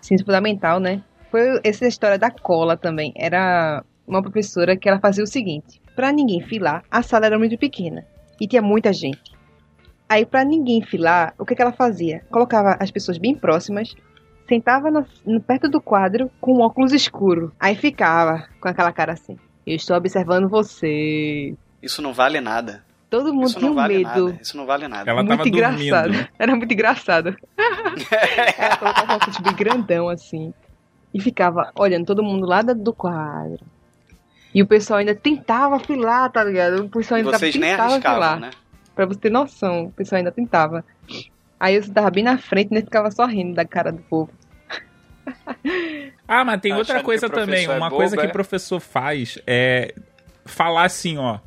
Ensino fundamental, né? Foi essa história da cola também. Era uma professora que ela fazia o seguinte: pra ninguém filar, a sala era muito pequena e tinha muita gente. Aí, pra ninguém filar, o que, que ela fazia? Colocava as pessoas bem próximas, sentava no- perto do quadro com um óculos escuro. Aí ficava com aquela cara assim: Eu estou observando você. Isso não vale nada. Todo mundo Isso tinha não um vale medo. nada. Isso não vale nada. Ela muito tava engraçado. dormindo. Era muito engraçado. Ela colocava um óculos bem grandão assim. E ficava olhando todo mundo lá do quadro. E o pessoal ainda tentava filar, tá ligado? O pessoal ainda vocês nem tentava arriscavam, filar. né? Pra você ter noção, o pessoal ainda tentava. Aí eu tava bem na frente e nem ficava só rindo da cara do povo. Ah, mas tem Achando outra coisa o também. é Uma bobo, coisa que é? professor faz é falar assim, ó.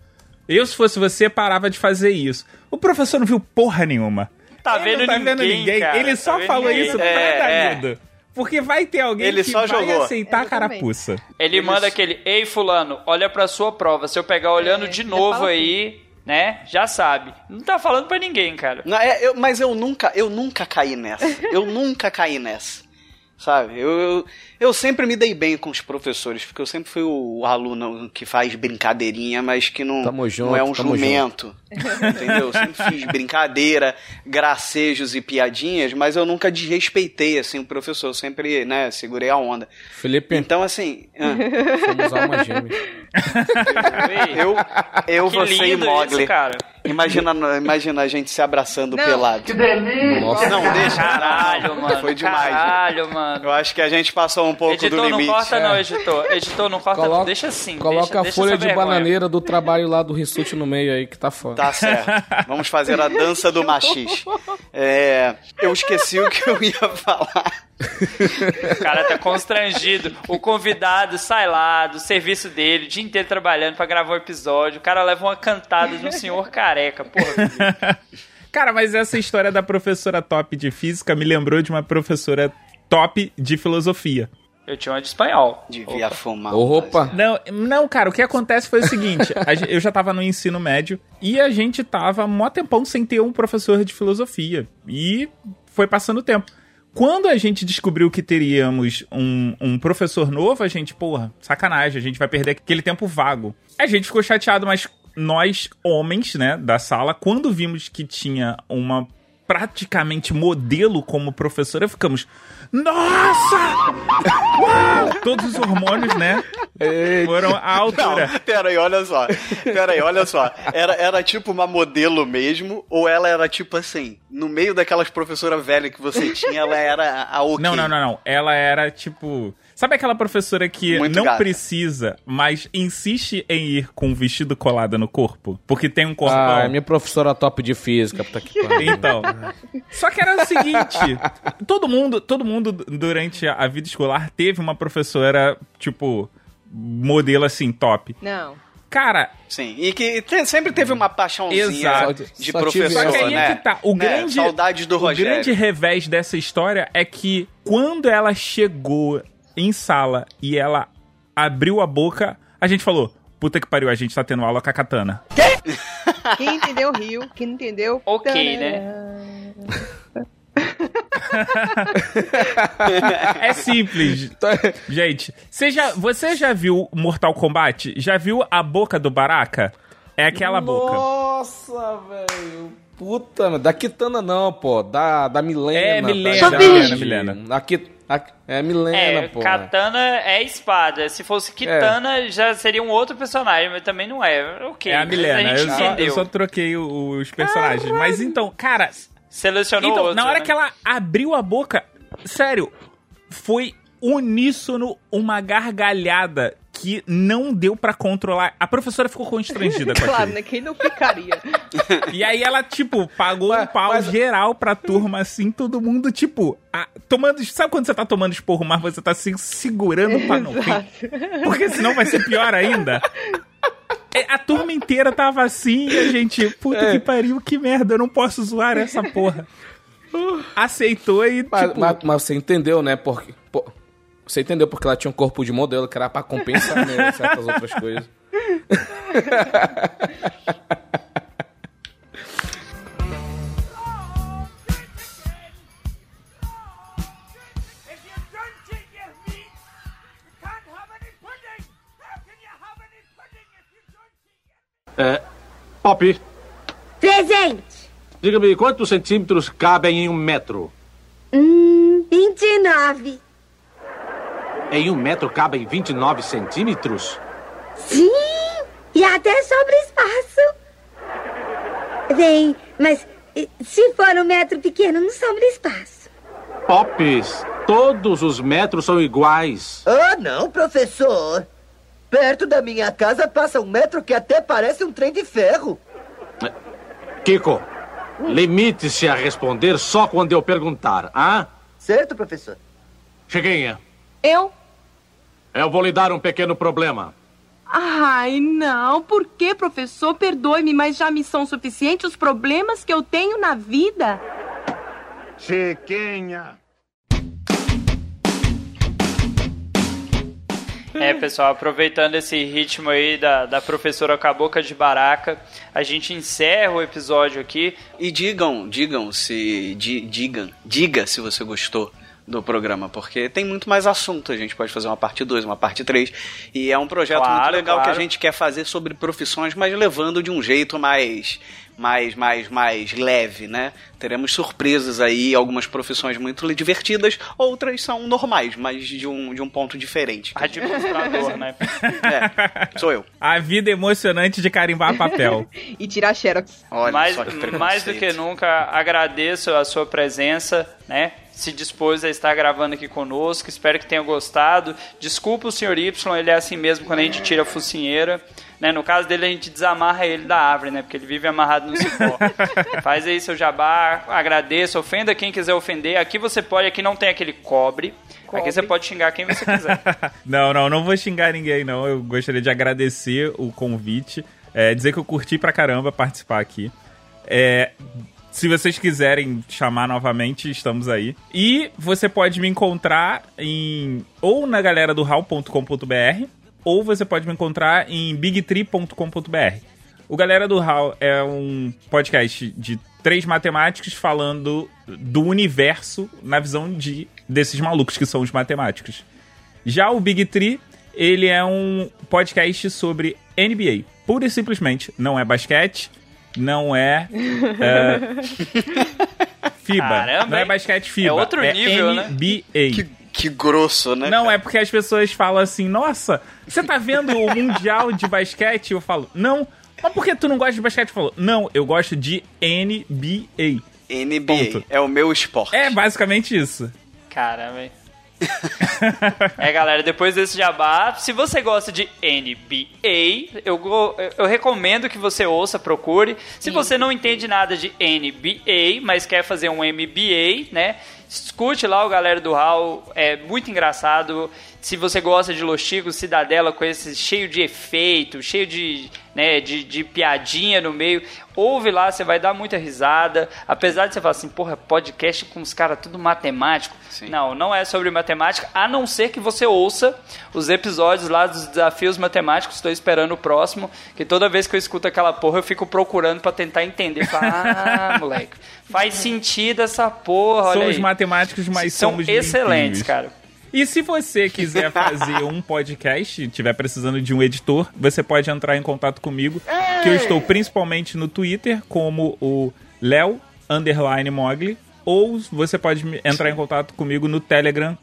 Eu, se fosse você, parava de fazer isso. O professor não viu porra nenhuma. Tá Ele vendo não tá ninguém, vendo ninguém. cara. Ele Tá só vendo falou ninguém. isso pra É, Danilo. Porque vai ter alguém Ele que só vai jogou. aceitar a carapuça. Ele manda aquele, ei fulano, olha pra sua prova. Se eu pegar olhando É, de já novo aí, né, já sabe. Não tá falando pra ninguém, cara. Não, é, eu- mas eu nunca, eu nunca caí nessa. Eu nunca caí nessa. Sabe? Eu, eu, eu sempre me dei bem com os professores, porque eu sempre fui o aluno que faz brincadeirinha, mas que não, Tamo junto, não é um tamo jumento. Entendeu? Eu sempre fiz brincadeira, gracejos e piadinhas, mas eu nunca desrespeitei assim o professor. Eu sempre, né, segurei a onda. Felipe, Então, assim. ah, somos almas gêmeas. eu, eu Que você e Mogli. isso, cara. Imagina, imagina a gente se abraçando Não. pelado. Que delícia! Nossa. Não, deixa. Caralho, mano. Foi demais. Caralho, mano. Eu acho que a gente passou um pouco editor, do não limite. corta É. não, editor. Editor, não corta não. Coloca, Deixa assim. coloca deixa, a deixa folha de vergonha. bananeira do trabalho lá do Rissuti no meio aí, que tá foda. Tá certo. Vamos fazer a dança do machis. É, eu esqueci o que eu ia falar. O cara tá constrangido. O convidado sai lá do serviço dele, o dia inteiro trabalhando pra gravar um episódio. O cara leva uma cantada de um senhor careca. Porra, Cara, mas essa história da professora top de física me lembrou de uma professora top de filosofia. Eu tinha uma de espanhol. Devia fumar. Opa! Não, não, cara, o que acontece foi o seguinte: eu já tava no ensino médio e a gente tava mó tempão sem ter um professor de filosofia. E foi passando o tempo. quando a gente descobriu que teríamos um, um professor novo, a gente, porra, sacanagem, a gente vai perder aquele tempo vago. A gente ficou chateado, mas nós, homens, né, da sala, quando vimos que tinha uma praticamente modelo como professora, ficamos. Nossa! Uau! Todos os hormônios, né? Foram à altura. Não, pera aí, olha só. Pera aí, olha só. Era, era tipo uma modelo mesmo, ou ela era tipo assim, no meio daquelas professoras velhas que você tinha, ela era a ok? Não, não, não, não. Ela era tipo. Sabe aquela professora que Muito não gata. precisa, mas insiste em ir com um vestido colado no corpo? Porque tem um corpão. Ah, é minha professora top de física, puta que pariu. Então. Só que era o seguinte: todo mundo, todo mundo durante a vida escolar teve uma professora, tipo, modelo assim, top. Não. Cara. Sim, e que te- sempre teve uma paixãozinha Exato. de Só professor. Só que aí né? é que tá. O Né? grande, Saudades do o Rogério. grande revés dessa história é que quando ela chegou em sala e ela abriu a boca, a gente falou: puta que pariu, a gente tá tendo aula com a katana. Quem entendeu, riu. Quem não entendeu... Ok, né? É simples. Gente, você já, você já viu Mortal Kombat? Já viu a boca do Baraka? É aquela boca. Nossa, velho. Puta, da Kitana não, pô. Da, da Milena. É, Milena, da- Só Milena, Milena. Da a- é Milena, É, pô. katana é espada. Se fosse kitana, já seria um outro personagem, mas também não é. Ok, É a Milena. a gente Eu só, eu só troquei o- os personagens. Mas então, cara. Selecionou Então, outro, na hora né? que ela abriu a boca, sério, foi uníssono uma gargalhada que não deu pra controlar. A professora ficou constrangida com Claro, né? Quem não ficaria? E aí ela, tipo, pagou um pau geral pra turma, assim, todo mundo, tipo, a- tomando. Sabe quando você tá tomando esporro, mas você tá se segurando pra não rir? Porque senão vai ser pior ainda. É, A turma inteira tava assim e a gente, puta É. que pariu, que merda, eu não posso zoar essa porra. Aceitou e, Mas, tipo... mas- mas você entendeu, né? Porque, você entendeu porque ela tinha um corpo de modelo que era pra compensar né, certas outras coisas. É, Pop, Presente. diga-me quantos centímetros cabem em um metro? Hum, 29. Em um metro cabem 29 centímetros? Sim, e até sobre espaço. Bem, mas se for um metro pequeno, não sobra espaço. Pops, todos os metros são iguais. Ah, não, professor. Perto da minha casa passa um metro que até parece um trem de ferro. Kiko, limite-se a responder só quando eu perguntar, ah? Certo, professor. Chiquinha, Eu? Eu vou lhe dar um pequeno problema. Ai, não. Por que, professor? Perdoe-me, mas já me são suficientes os problemas que eu tenho na vida. Chiquinha. É, pessoal, aproveitando esse ritmo aí da, da professora Caboca de Baraca, a gente encerra o episódio aqui. E digam, digam se. di- digam, diga se você gostou do programa, porque tem muito mais assunto. A gente pode fazer uma parte 2, uma parte 3. E é um projeto Claro, muito legal claro. que a gente quer fazer sobre profissões, mas levando de um jeito mais. Mais, mais, mais leve, né? Teremos surpresas aí, algumas profissões muito divertidas, outras são normais, mas de um, de um ponto diferente. Administrador, né? É, sou eu. A vida emocionante de carimbar papel. e tirar xerox. Olha mais, só que mais do que nunca, agradeço a sua presença, né? Se dispôs a estar gravando aqui conosco. Espero que tenha gostado. Desculpa o Sr. Y, ele é assim mesmo quando a gente tira a focinheira. Né? No caso dele, a gente desamarra ele da árvore, né? Porque ele vive amarrado no cipó. Faz aí seu jabá, agradeço, ofenda quem quiser ofender. Aqui você pode, aqui não tem aquele cobre. Aqui você pode xingar quem você quiser. Não, não, não vou xingar ninguém, não. Eu gostaria de agradecer o convite. é, dizer que eu curti pra caramba participar aqui. É, se vocês quiserem chamar novamente, estamos aí. E você pode me encontrar em ou na galera do hall.com.br ou você pode me encontrar em bigtree.com.br. O Galera do HAL é um podcast de três matemáticos falando do universo na visão de desses malucos que são os matemáticos. Já o Big Tree, ele é um podcast sobre NBA. Pura e simplesmente, não é basquete, não é, é FIBA, Caramba, não é basquete FIBA, É outro nível, né? NBA. Que, que grosso, né? Não, cara? é porque as pessoas falam assim, nossa, você tá vendo o Mundial de Basquete? Eu falo, não. Mas por que tu não gosta de basquete? Eu falo, não, eu gosto de NBA. NBA Ponto. é o meu esporte. É basicamente isso. Caramba? é, galera, depois desse jabá, se você gosta de NBA, eu, eu recomendo que você ouça, procure. Se você não entende nada de NBA, mas quer fazer um MBA, né? Escute lá o galera do Hall, é muito engraçado. Se você gosta de Los Chicos, Cidadela com esse cheio de efeito, cheio de, né, de, de piadinha no meio, ouve lá, você vai dar muita risada. Apesar de você falar assim, porra, podcast com os caras tudo matemático. Não, não é sobre matemática, a não ser que você ouça os episódios lá dos desafios matemáticos. Estou esperando o próximo, que toda vez que eu escuto aquela porra, eu fico procurando pra tentar entender. Falar, ah, moleque, faz sentido essa porra, Somos matemáticos, mas São somos excelentes, cara. E se você quiser fazer um podcast, tiver precisando de um editor, você pode entrar em contato comigo, que eu estou principalmente no Twitter como o Léo underline Mogli, ou você pode entrar em contato comigo no Telegram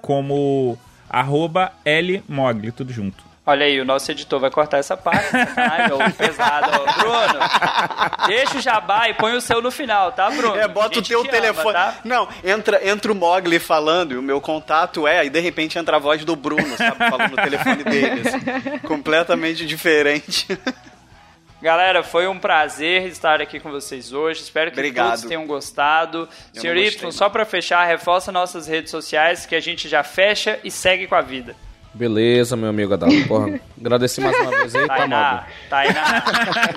como arroba Lmogli, tudo junto. Olha aí, o nosso editor vai cortar essa parte. Ai, meu pesado. Bruno, deixa o jabá e põe o seu no final, tá, Bruno? É, bota o teu te telefone. ama, tá? Não, entra, entra o Mogli falando e o meu contato é, e de repente entra a voz do Bruno, sabe? Falando no telefone dele. assim. completamente diferente. Galera, foi um prazer estar aqui com vocês hoje. Espero que Obrigado. todos tenham gostado. Eu Senhor Y, só pra fechar, reforça nossas redes sociais que a gente já fecha e segue com a vida. Beleza, meu amigo Adalto. Porra, agradeci mais uma vez aí, tá, Tainá? Tainá,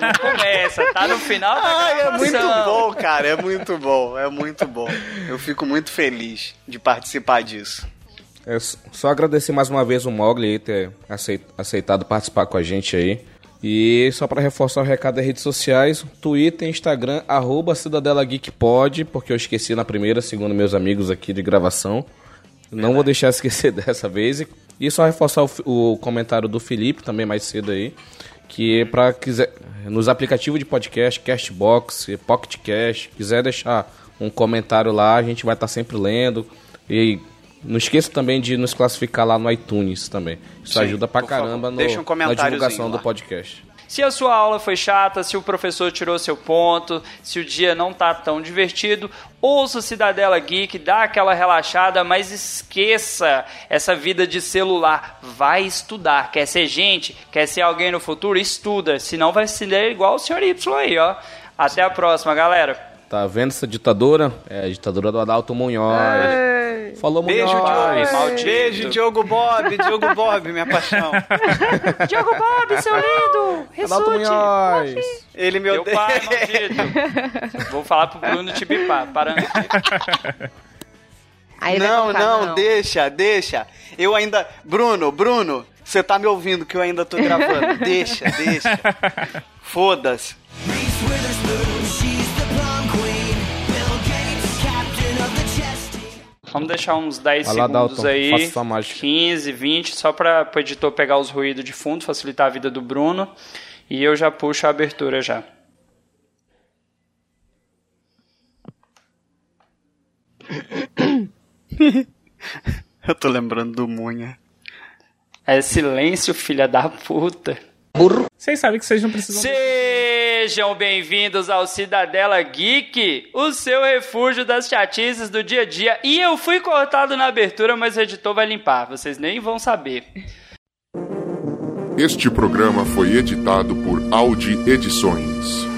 não começa, tá no final da Ai, é muito bom, cara, é muito bom, é muito bom. Eu fico muito feliz de participar disso. É só agradecer mais uma vez o Mogli aí ter aceit- aceitado participar com a gente aí. E só para reforçar o recado das redes sociais, Twitter, Instagram, arroba Cidadela Geek Pod, porque eu esqueci na primeira, segundo meus amigos aqui de gravação. Não vou deixar esquecer dessa vez. E- E só reforçar o, o comentário do Felipe também mais cedo aí, que é para quiser nos aplicativos de podcast, Castbox, Pocket Cast, quiser deixar um comentário lá, a gente vai estar sempre lendo. E não esqueça também de nos classificar lá no iTunes também. Isso Sim, ajuda pra caramba no, na divulgação do lá. podcast. Se a sua aula foi chata, se o professor tirou seu ponto, se o dia não tá tão divertido, ouça o Cidadela Geek, dá aquela relaxada, mas esqueça essa vida de celular. Vai estudar. Quer ser gente? Quer ser alguém no futuro? Estuda. Senão vai se ler igual o Sr. Y aí, ó. Até a próxima, galera. Tá vendo essa ditadura? É a ditadura do Adalto Munhoz. Falou, Beijo, Munhoz. Diogo. Beijo, Diogo Bob, Diogo Bob, minha paixão. Diogo Bob, seu lindo! Munhoz. Ele me Meu odeia. pai, maldito. Vou falar pro Bruno te bipar. Parando aqui. Aí vai não, não, não. deixa, deixa. Eu ainda. Bruno, Bruno, você tá me ouvindo que eu ainda tô gravando. deixa, deixa. Foda-se. Vamos deixar uns 10 Vai lá, segundos Dalton, aí. faça sua mágica. 15, 20, só para o editor pegar os ruídos de fundo, facilitar a vida do Bruno. E eu já puxo a abertura já. Eu tô lembrando do Munha. É silêncio, filha da puta. Vocês sabem que vocês não precisam. Sejam bem-vindos ao Cidadela Geek, o seu refúgio das chatices do dia a dia. E eu fui cortado na abertura, mas o editor vai limpar, vocês nem vão saber. Este programa foi editado por Audi Edições.